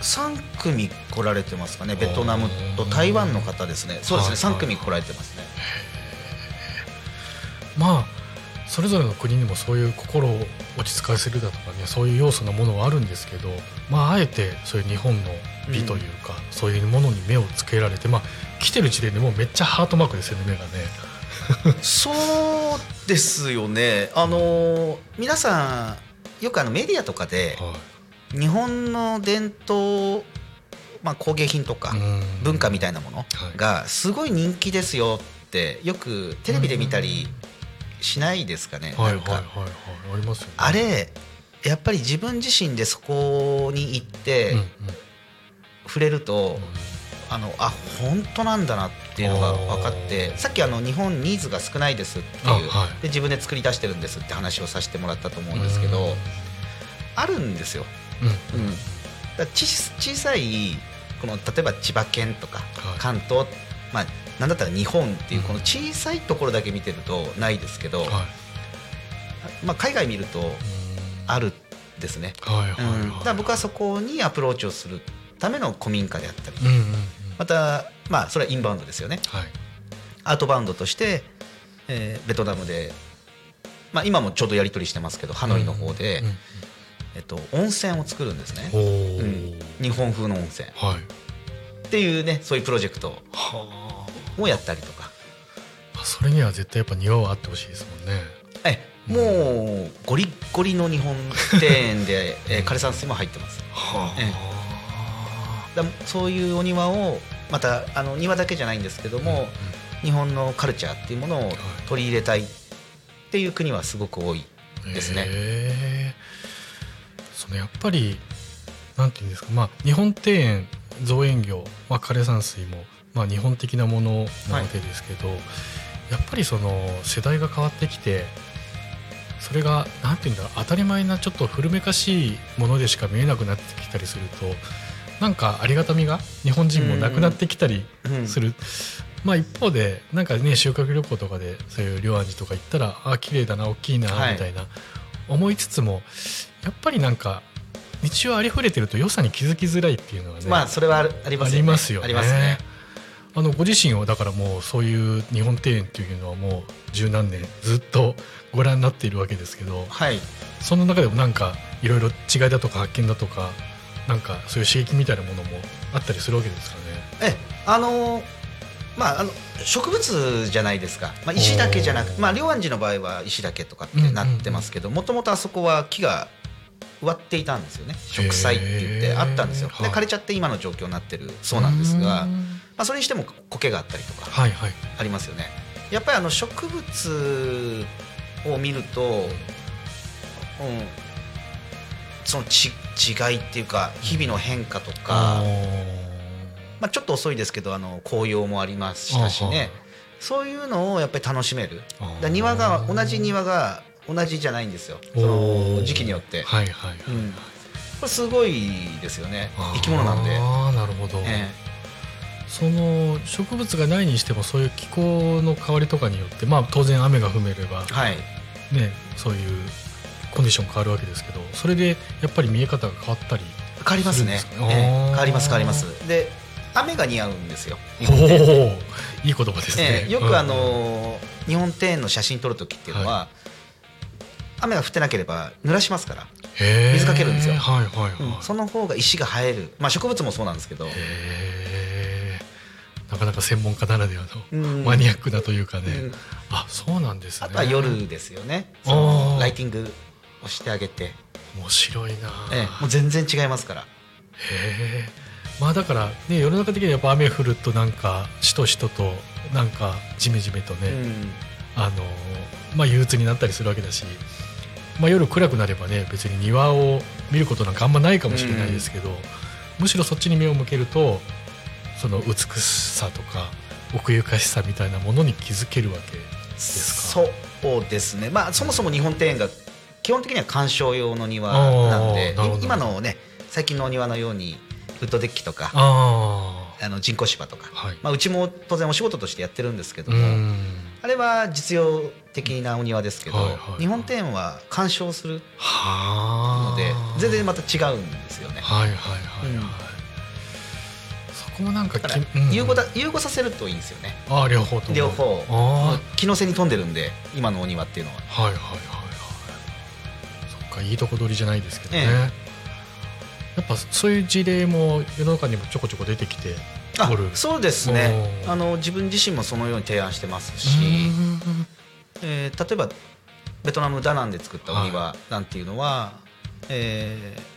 3組来られてますかね。ベトナムと台湾の方ですね。そうですね。はい3組来られてますね。まあそれぞれの国にもそういう心を落ち着かせるだとかねそういう要素のものはあるんですけどまああえてそういう日本の美というか、そういうものに目をつけられてまあ来てる時点でもうめっちゃハートマークですよね目がね。そうですよね。あのー皆さんよくあのメディアとかではい。日本の伝統、まあ、工芸品とかうん。文化みたいなものがすごい人気ですよってよくテレビで見たりしないですかね、はいはいなんか。はいはいありますよね。あれやっぱり自分自身でそこに行って触れると、あのあ本当なんだなっていうのが分かってさっきあの日本ニーズが少ないですっていう、あはい。で自分で作り出してるんですって話をさせてもらったと思うんですけど、うん。あるんですよ。うん。うん、だち小さいこの例えば千葉県とかはい。関東、まあなんだったら日本っていうこの小さいところだけ見てるとないですけど、はい。まあ、海外見るとうん。あるんですね。はいはいはい。うん、だから僕はそこにアプローチをするための古民家であったり、うんうんうんまたまあそれはインバウンドですよね。はい。アートバウンドとして、えーベトナムで、まあ、今もちょうどやり取りしてますけどハノイの方で、うんうんえっと、温泉を作るんですね。うん。日本風の温泉。はい。っていうねそういうプロジェクトはをやったりとか。あそれには絶対やっぱ庭はあってほしいですもんね。えもうゴリッゴリの日本庭園で、えー枯山水も入ってます。えだそういうお庭をまたあの庭だけじゃないんですけども、日本のカルチャーっていうものを取り入れたいっていう国はすごく多いですね。へえそのやっぱりなんていうんですかまあ日本庭園造園業、まあ、枯山水も、まあ、日本的なものなわけですけど、やっぱりその世代が変わってきてそれがなんていうんだろう当たり前なちょっと古めかしいものでしか見えなくなってきたりするとなんかありがたみが日本人もなくなってきたりうん。する、まあ一方でなんかね修学旅行とかでそういう両安寺とか行ったらあ綺麗だな大きいなはい。みたいな思いつつも、やっぱりなんか日常ありふれてると良さに気づきづらいっていうのはね、まあそれはあるありますよね。ありますよね。あのご自身はだからもうそういう日本庭園っていうのはもう十何年ずっとご覧になっているわけですけどはい。その中でもなんかいろいろ違いだとか発見だとかなんかそういう刺激みたいなものもあったりするわけですかね。えあのーまああの植物じゃないですか、まあ、石だけじゃなくまあ両安寺の場合は石だけとかってなってますけどもともとあそこは木が植わっていたんですよね。植栽って言ってあったんですよ。で枯れちゃって今の状況になってるそうなんですが、まあ、それにしても苔があったりとかはいはい。ありますよね。やっぱりあの植物を見ると、うん、そのち違いっていうか日々の変化とか、まあ、ちょっと遅いですけどあの紅葉もありましたしね。そういうのをやっぱり楽しめる。だ庭が同じ庭が同じじゃないんですよ。その時期によって、はいはいはい、うん。これすごいですよね。生き物なんで。ああなるほど、えその植物がないにしてもそういう気候の変わりとかによってまあ当然雨が降めればえはい。ねそういうコンディション変わるわけですけどそれでやっぱり見え方が変わったり変わりますね。えー。変わります変わります。で雨が似合うんですよ日おおいい言葉ですね、ええよくあうん。の日本庭園の写真撮る時っていうのは、雨が降ってなければ濡らしますから、水かけるんですよ。はいはいはい、その方が石が生える、まあ、植物もそうなんですけど、なかなか専門家ならではのうん。マニアックなというかね、うん。あそうなんですね。あとは夜ですよね。ライティングをしてあげて、面白いな。ええもう全然違いますから。へえ。まあだからね世の中的にはやっぱ雨降るとなんかしとしととなんかジメジメとね、うん。あのまあ憂鬱になったりするわけだし、まあ、夜暗くなればね別に庭を見ることなんかあんまないかもしれないですけど、むしろそっちに目を向けるとその美しさとか奥ゆかしさみたいなものに気づけるわけですか？そうですね。まあそもそも日本庭園が基本的には観賞用の庭なんで今のね最近のお庭のようにウッドデッキとかああの人工芝とか、あはい。まあ、うちも当然お仕事としてやってるんですけどうも、ん。あれは実用的なお庭ですけど、はいはいはい。日本庭園は鑑賞するはあ。ので全然また違うんですよね。はいはいはいはい、うん。そこもなんか融合だ融合させるといいんですよね。ああ両方両方。あ気の背に富んでるんで今のお庭っていうのは。あはいはいはいかいいとこ取りじゃないですけどね、えやっぱそういう事例も世の中にもちょこちょこ出てきてあそうですね。あの自分自身もそのように提案してますし、うんえー例えばベトナムダナンで作ったお庭なんていうのは、えー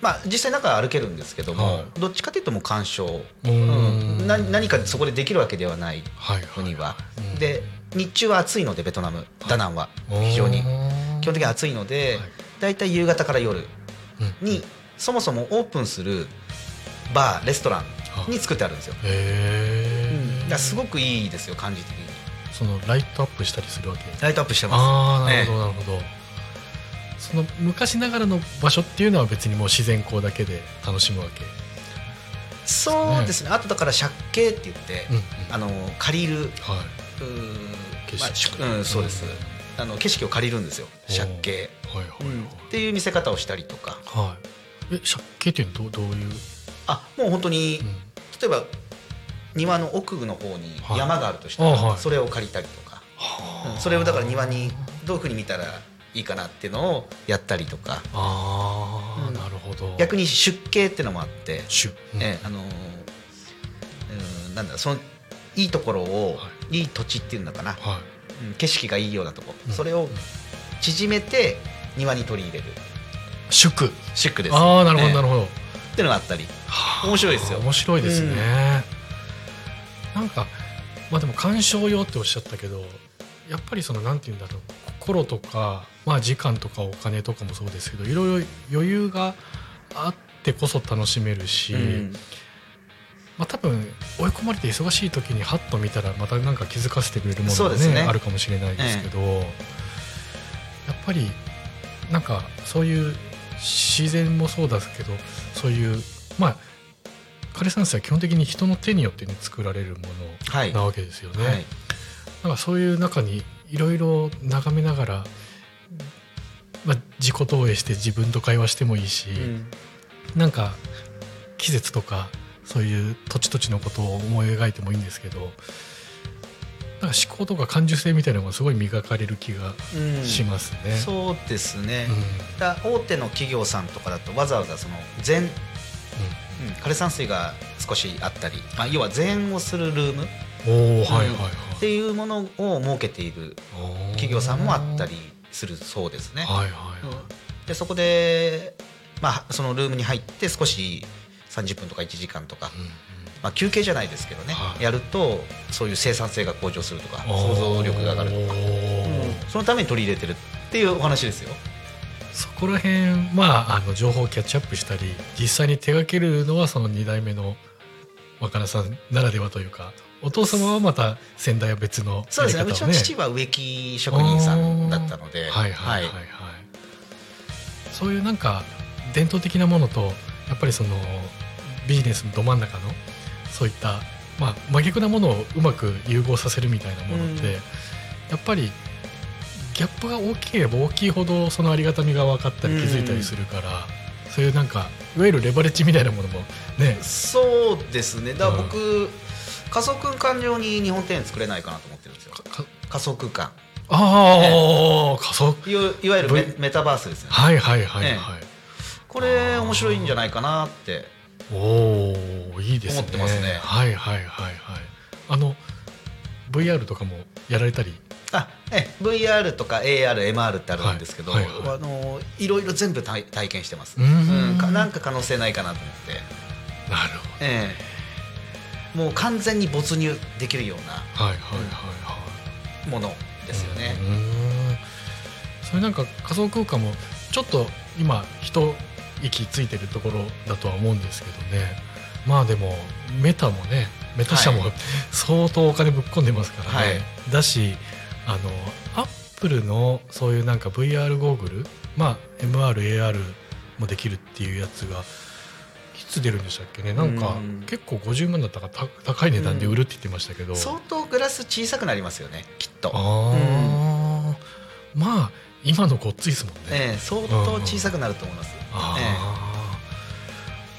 まあ、実際中歩けるんですけども、はどっちかというともう鑑賞、ううん。ん、な何かそこでできるわけではないはいはいお庭、うんで日中は暑いのでベトナムダナンは。非常に基本的に暑いので、はい。だいたい夕方から夜うん。にそもそもオープンするバーレストランに作ってあるんですよ、へえ、だからすごくいいですよ感じ的に。そのライトアップしたりするわけ？ライトアップしてます。ああなるほえどなるほど、その昔ながらの場所っていうのは別にもう自然光だけで楽しむわけ、そうですね。あとだから借景って言って、うんうん。あの借りるうはい。ー景まあうん、そうです、あの景色を借りるんですよ。借景、はいはいはい、っていう見せ方をしたりとか。はい。え借景っていうのはどうどういう、あもう本当に、うん。例えば庭の奥の方にはい。山があるとしたら、あはい。それを借りたりとか、はうん。それをだから庭にどういうふうに見たらいいかなっていうのをやったりとか。ああ、うん。なるほど。逆に出景っていうのもあって、シュ、うんえあのーうんなんだそのいいところを、、はい。い土地っていうのかな、はい。うん景色がいいようなとこ、うん。それを縮めて庭に取り入れる。祝シックです。ああなるほどええ。なるほど、っていうのがあったり。はあ面白いですよ。面白いですね、なんかまあでも鑑賞用っておっしゃったけどやっぱりそのなんて言うんだろう。心とか、まあ、時間とかお金とかもそうですけどいろいろ余裕があってこそ楽しめるし、うんまあ、多分追い込まれて忙しい時にハッと見たらまたなんか気づかせてくれるものがねね。あるかもしれないですけど、やっぱりなんかそういう自然もそうだけどそういうまあ枯山水は基本的に人の手によって、ね、作られるもはいのなわけですよね。はい。なんかそういう中にいろいろ眺めながら、まあ、自己投影して自分と会話してもいいし、うん。なんか季節とかそういう土地土地のことを思い描いてもいいんですけどなんか思考とか感受性みたいなのがすごい磨かれる気がうんしますね。そうですね、うんだ大手の企業さんとかだとわざわざその禅、うん、枯山水が少しあったり、まあ、要は禅をするルームっうん、おおはいはいはい。ていうものを設けている企業さんもあったりするそうですね。はいはいはい。でそこで、まあ、そのルームに入って少し30分とか1時間とか。まあ、休憩じゃないですけどね、はい。やるとそういう生産性が向上するとか想像力が上がるとか、そのために取り入れてるっていうお話ですよ。そこら辺まああの情報をキャッチアップしたり実際に手掛けるのはその2代目の若菜さんならではというかお父様はまた先代は別のやり方をそうですね。うちの父は植木職人さんだったので、はいはいはい。はい、そういうなんか伝統的なものとやっぱりそのビジネスのど真ん中のそういった、まあ、真逆なものをうまく融合させるみたいなものって、うん。やっぱりギャップが大きければ大きいほどそのありがたみが分かったり気づいたりするから、そういうなんかいわゆるレバレッジみたいなものもね。そうですね。だからうん。僕、仮想空間上に日本庭園作れないかなと思ってるんですよ。かか仮想空間。ああ、仮想。いわいわゆるメタバースですよね。はいはいはいはい、えこれ面白いんじゃないかなっておおいいですね。思ってますね。はいはいはいはい。あの VR とかもやられたり？あえ VR とか ARMR ってあるんですけど、はいはいはい。あのいろいろ全部体体験してます、うーん。うなんか可能性ないかなと思って、なるほええ。もう完全に没入できるようなどはいはいはいはい。ものですよね。う、ーん。それなんか仮想空間もちょっと今一息ついてるところだとは思うんですけどね。まあでもメタもねメタ社もはい。相当お金ぶっ込んでますからね、はい。だしあのアップルのそういうなんか VR ゴーグルまあ MRAR もできるっていうやつがいつ出るんでしたっけね？なんかうん。結構50万だったかた高い値段で売るって言ってましたけど、相当グラス小さくなりますよねきっと、ああ、まあ今のごっついですもんね、ええ相当小さくなると思います、ああ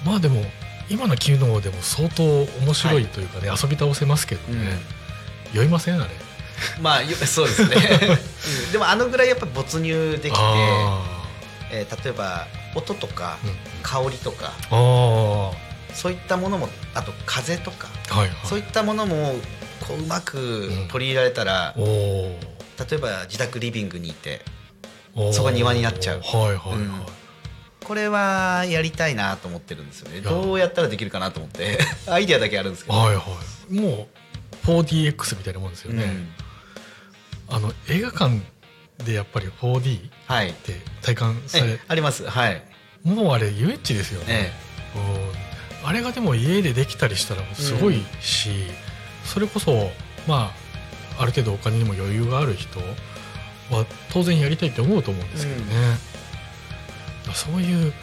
まあでも今の機能でも相当面白いというかね、遊び倒せますけどね、酔いませんあれ。まあよそうですね、うん。でもあのぐらいやっぱ没入できて、あえー例えば音とか香りとかああはそういったものもあと風とか、いはい。そういったものもこううまくうん。取り入れられたら、おー。例えば自宅リビングにいてそこ庭になっちゃう。はいはいはい、うんこれはやりたいなと思ってるんですよね。どうやったらできるかなと思って。アイデアだけあるんですけど、はいはい。もう 4DX みたいなもんですよね、うん。あの映画館でやっぱり 4D っはい。て体感されえあります。はい、もうあれ遊園地ですよね、えうん。あれがでも家でできたりしたらすごいし、それこそまあある程度お金にも余裕がある人は当然やりたいって思うと思うんですけどね、だからそういう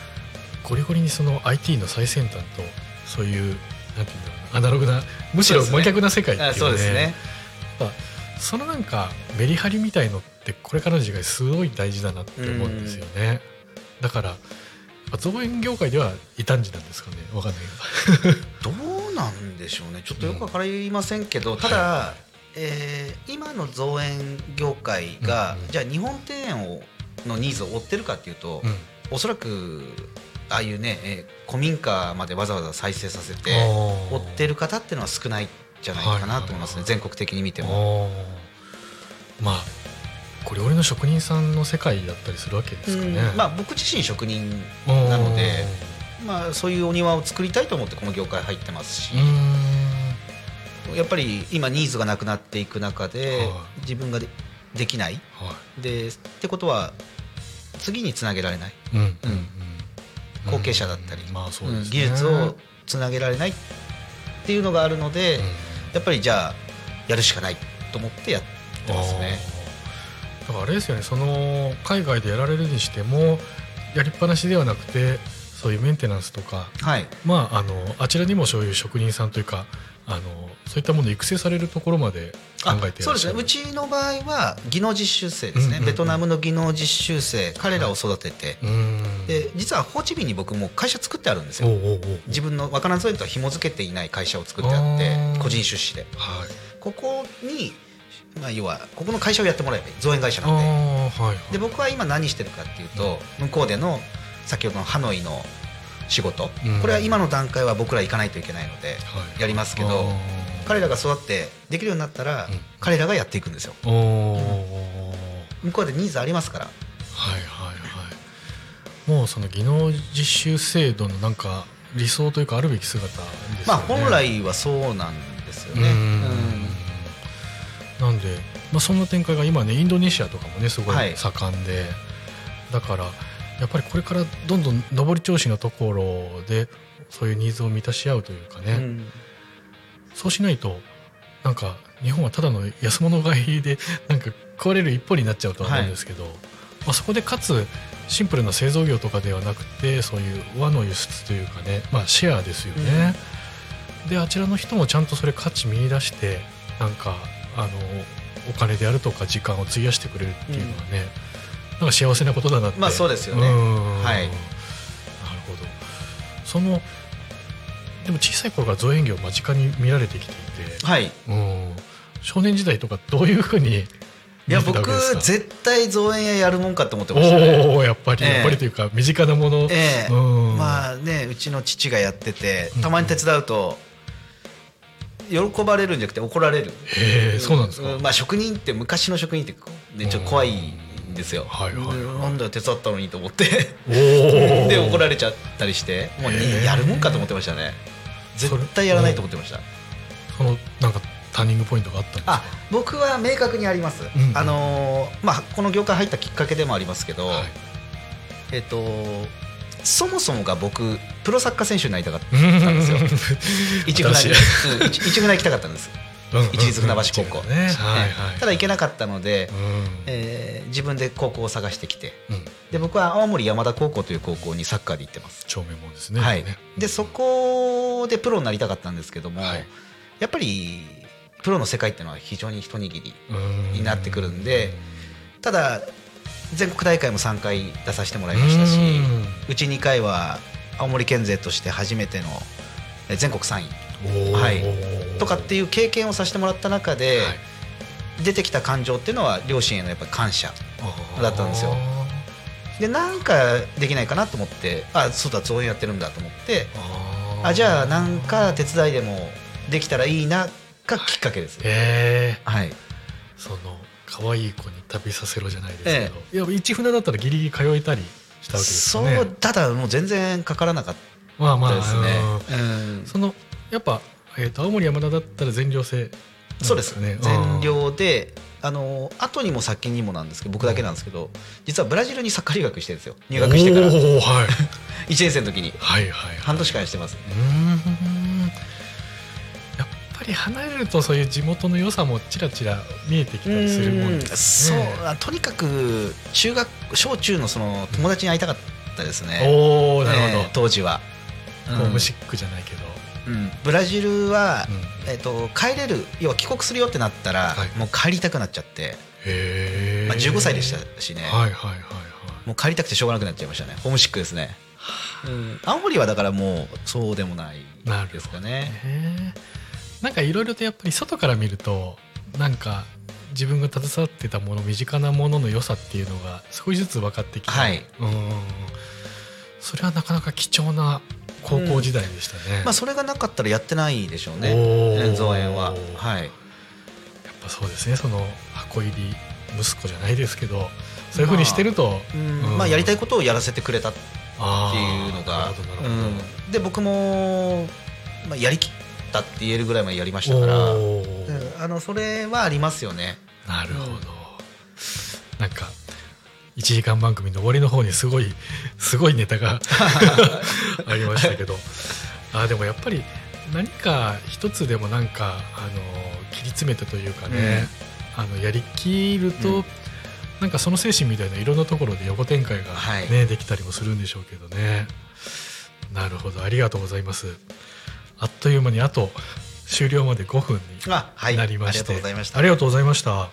ゴリゴリにその IT の最先端とそういうなんていうんだろうなアナログなむしろ真逆な世界っていうあねそうですね。そのなんかメリハリみたいのってこれからの時代すごい大事だなって思うんですよね、だから造園業界では異端児なんですかね。わかんないけど。どうなんでしょうね。ちょっとよくわかりませんけど、ただ、えー今の造園業界が、うんうん。じゃあ日本庭園をのニーズを追ってるかっていうと、うんおそらくああいうね、えー古民家までわざわざ再生させて追ってる方っていうのは少ないんじゃないかなと思いますね、はい全国的に見ても。まあこれ俺の職人さんの世界だったりするわけですかね、うん。まあ、僕自身職人なのでまあ、そういうお庭を作りたいと思ってこの業界入ってますしやっぱり今ニーズがなくなっていく中で、はい。自分がでできない。はでってことは次につなげられない、い、うん。うん。うん。後継者だったりうん。まあそうですね。うん。技術をつなげられないっていうのがあるので、うん。やっぱりじゃあやるしかないと思ってやってますね。だからあれですよねその海外でやられるにしてもやりっぱなしではなくてそういうメンテナンスとかはい。まああのあちらにもそういう職人さんというかあのそういったものを育成されるところまで考あえていそうですね。うちの場合は技能実習生ですね、うんうんうん。ベトナムの技能実習生彼らを育てて、うーん。で実はホーチミンに僕も会社作ってあるんですよ。自分の若菜造園とは紐付けていない会社を作ってあって個人出資で。はい。ここに、まあ、要はここの会社をやってもらえばいい。造園会社あなんで。ーはいはい。で僕は今何してるかっていうと向こうでの先ほどのハノイの仕事、うん。これは今の段階は僕ら行かないといけないのではい。やりますけど彼らが育ってできるようになったら、うん。彼らがやっていくんですよ。おー。向こうでニーズありますから。はいはいはい。もうその技能実習制度のなんか理想というかあるべき姿ですよね。まあ本来はそうなんですよね。うん。うん。なんで、まあ、そんな展開が今ねインドネシアとかもねすごはいい。盛んで、だからやっぱりこれからどんどん上り調子のところでそういうニーズを満たし合うというかね、うん。そうしないとなんか日本はただの安物買いで なんか食われる一方になっちゃうとは思うんですけど、まあ、そこでかつシンプルな製造業とかではなくてそういう和の輸出というかね、まあ、シェアですよね。であちらの人もちゃんとそれ価値見出してなんかあのお金であるとか時間を費やしてくれるっていうのはね、なんか幸せなことだなって。まあそうですよね。うん。はい。なるほど。そのでも小さい頃から造園業を間近に見られてきていて、はい。うん、少年時代とかどういうふうにいや僕絶対造園屋やるもんかと思ってましたね。おおやっぱり、ええ。やっぱりというか身近なもの、ええ。うん。まあねうちの父がやっててうんたまに手伝うと喜ばれるんじゃなくて怒られる。へえそうなんですか、うん。まあ職人って昔の職人ってねちょっと怖いんですよ。はいはいはい。でなんだよ手伝ったのにと思って。で怒られちゃったりして。もうやるもんかと思ってましたね。絶対やらないと思ってました。そのなんかターニングポイントがあったんですか？あ僕は明確にあります、んあのーまあこの業界入ったきっかけでもありますけど、はい。えっとそもそもが僕プロサッカー選手になりたかったんですよ。一船に、うん一一船行きたかったんです、一律船橋高校、ね。はいはいただ行けなかったので、うん。えー自分で高校を探してきて。うん。で僕は青森山田高校という高校にサッカーで行ってます、長命もんですね。はい。ね。でそこでプロになりたかったんですけども、はい。やっぱりプロの世界っていうのは非常に一握りうん。になってくるんでただ全国大会も3回出させてもらいましたしうち2回は青森県勢として初めてのえ全国3位はい。とかっていう経験をさせてもらった中で、はい。出てきた感情っていうのは両親へのやっぱり感謝だったんですよ。でなんかできないかなと思ってあそうだ造園やってるんだと思ってあじゃあなんか手伝いでもできたらいいながきっかけです、へえはい、その可愛い子に旅させろじゃないですけえど、いや一船だったらギリギリ通えたりしたわけですね。うただもう全然かからなかっまあまあたですね、うんうん。そのやっぱ、えー、と青森山田だったら全寮制なんそうですね。全寮であの後にも先にもなんですけど僕だけなんですけど実はブラジルにサッカー留学してるんですよ。入学してから。はい。1年生の時に。はいはいはい。半年間してます。うーん。やっぱり離れるとそういう地元の良さもちらちら見えてきたりするもんですそう。とにかく中学小中のその友達に会いたかったですね、おおなるほど、えー当時は、うんホームシックじゃないけど、うんブラジルは、うん。えっと帰れる要は帰国するよってなったら、はい。もう帰りたくなっちゃって、へえ、まあ、15歳でしたしね、はいはいはいはい。もう帰りたくてしょうがなくなっちゃいましたね。ホームシックですね、うん、青森はだからもうそうでもないですかね。なんかいろいろとやっぱり外から見るとなんか自分が携わってたもの身近なものの良さっていうのが少しずつ分かってきて、はい。うん。それはなかなか貴重な高校時代でしたね、まあそれがなかったらやってないでしょうね。造園は。はい。やっぱそうですね。その箱入り息子じゃないですけどそういうふうにしてると、うん。うん。まあやりたいことをやらせてくれたっていうのが。うん。で僕も、まあ、やりきったって言えるぐらいまでやりましたから、あのそれはありますよね。なるほど、なんか1時間番組の終わりの方にすごい すごいネタが ありましたけど。あでもやっぱり何か一つでもなんかあの切り詰めてというかね、あのやりきると、うん。なんかその精神みたいないろんなところで横展開が、ねはい。できたりもするんでしょうけどね。なるほど。ありがとうございます。あっという間にあと終了まで5分になりまして、ありがとうございました。ありがとうございました。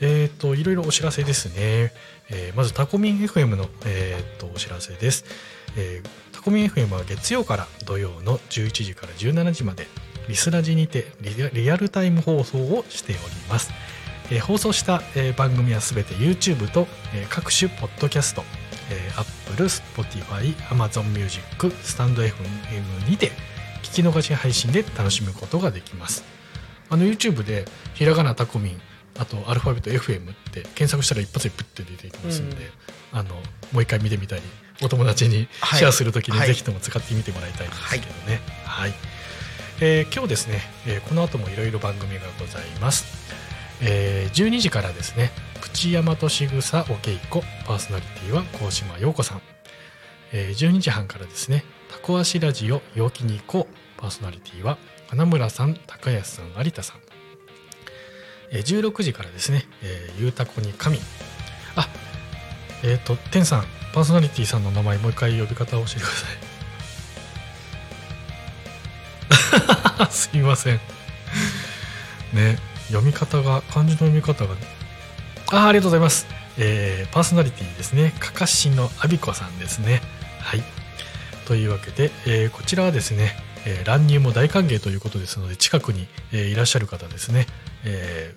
えっ、といろいろお知らせですね、えーまずタコミン FM の、えー、とお知らせです、えータコミン FM は月曜から土曜の11時から17時までリスラジにてリアリアルタイム放送をしております、えー放送した、えー番組はすべて YouTube と、えー各種ポッドキャスト、えー Apple、Spotify、Amazon Music、スタンド FM にて聞き逃し配信で楽しむことができます。あの YouTube でひらがなタコミンあとアルファベット FM って検索したら一発でプッて出てきますんで、あのもう一回見てみたりお友達にはいシェアするときにはいぜひとも使ってみてもらいたいんですけどね。はい。えー今日ですね、えーこの後もいろいろ番組がございます。えー12時からですね、プチヤマトしぐさお稽古パーソナリティは高島陽子さん。えー12時半からですね、タコ足ラジオ陽気に行こうパーソナリティは花村さん、高安さん、有田さん。16時からですね、えーゆうたこに神。あ、えっ、と、天さん、パーソナリティさんの名前もう一回呼び方を教えてください。すいません。ね、読み方が、漢字の読み方が、あありがとうございます。えーパーソナリティですね、かかしのあびこさんですね。はい。というわけで、えーこちらはですね、えー乱入も大歓迎ということですので、近くに、えーいらっしゃる方ですね、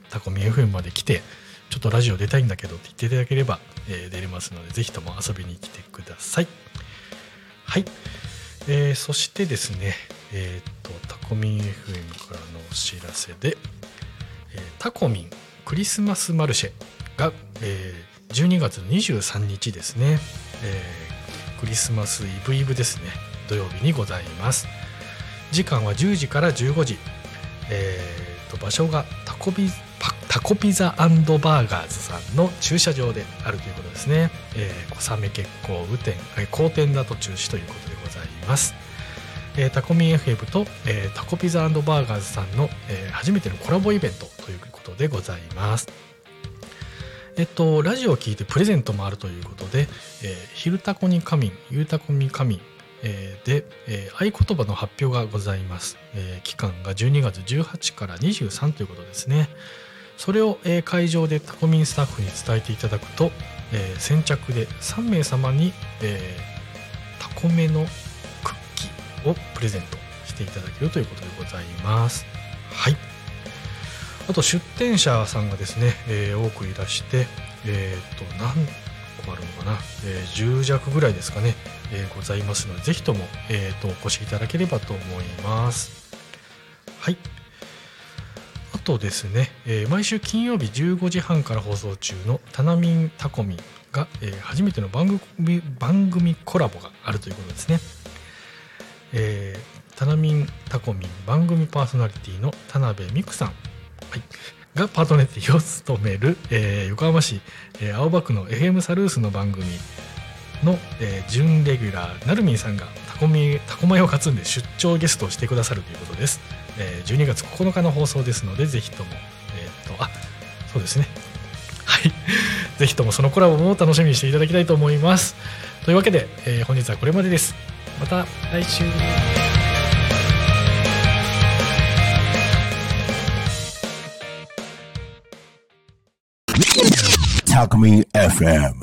タコミ FM まで来て、ちょっとラジオ出たいんだけどって言っていただければ、えー出れますので、ぜひとも遊びに来てください。はい。えーそしてですね、えーっと、タコミン FM からのお知らせで、えータコミンクリスマスマルシェが、えー12月23日ですね、えークリスマスイブイブですね、土曜日にございます。時間は10時から15時、えーと場所がコビパタコピザバーガーズさんの駐車場であるということですね。えー小雨結構雨天、好天だと中止ということでございます。えータコミン FM と、えータコピザバーガーズさんの、えー初めてのコラボイベントということでございます。えっと、ラジオを聞いてプレゼントもあるということで、えー、昼タコに仮眠、ゆうたこに仮眠、えーで、えー合言葉の発表がございます、えー期間が12月18から23ということですね。それを、え会場でタコミンスタッフに伝えていただくと、え先着で3名様に、えタコメのクッキーをプレゼントしていただけるということでございます。はい。あと出店者さんがですね、えー多くいらして、えっ、と何個あるのかな、えー10弱ぐらいですかね、えーございますのでぜひとも、えーとお越しいただければと思います。はい。あとですね、えー毎週金曜日15時半から放送中のタナミンタコミンが、えー初めての番組番組コラボがあるということですね。えータナミンタコミン番組パーソナリティの田辺美久さん、はい、がパートネティを務める、えー横浜市、えー青葉区の FM サルースの番組の、えー準レギュラーなるみんさんがタコミタコマヨを担んで出張ゲストをしてくださるということです、えー12月9日の放送ですのでぜひともえっ、とあそうですね。はい。ぜひともそのコラボも楽しみにしていただきたいと思います。というわけで、えー本日はこれまでです。また来週。Talk Me FM.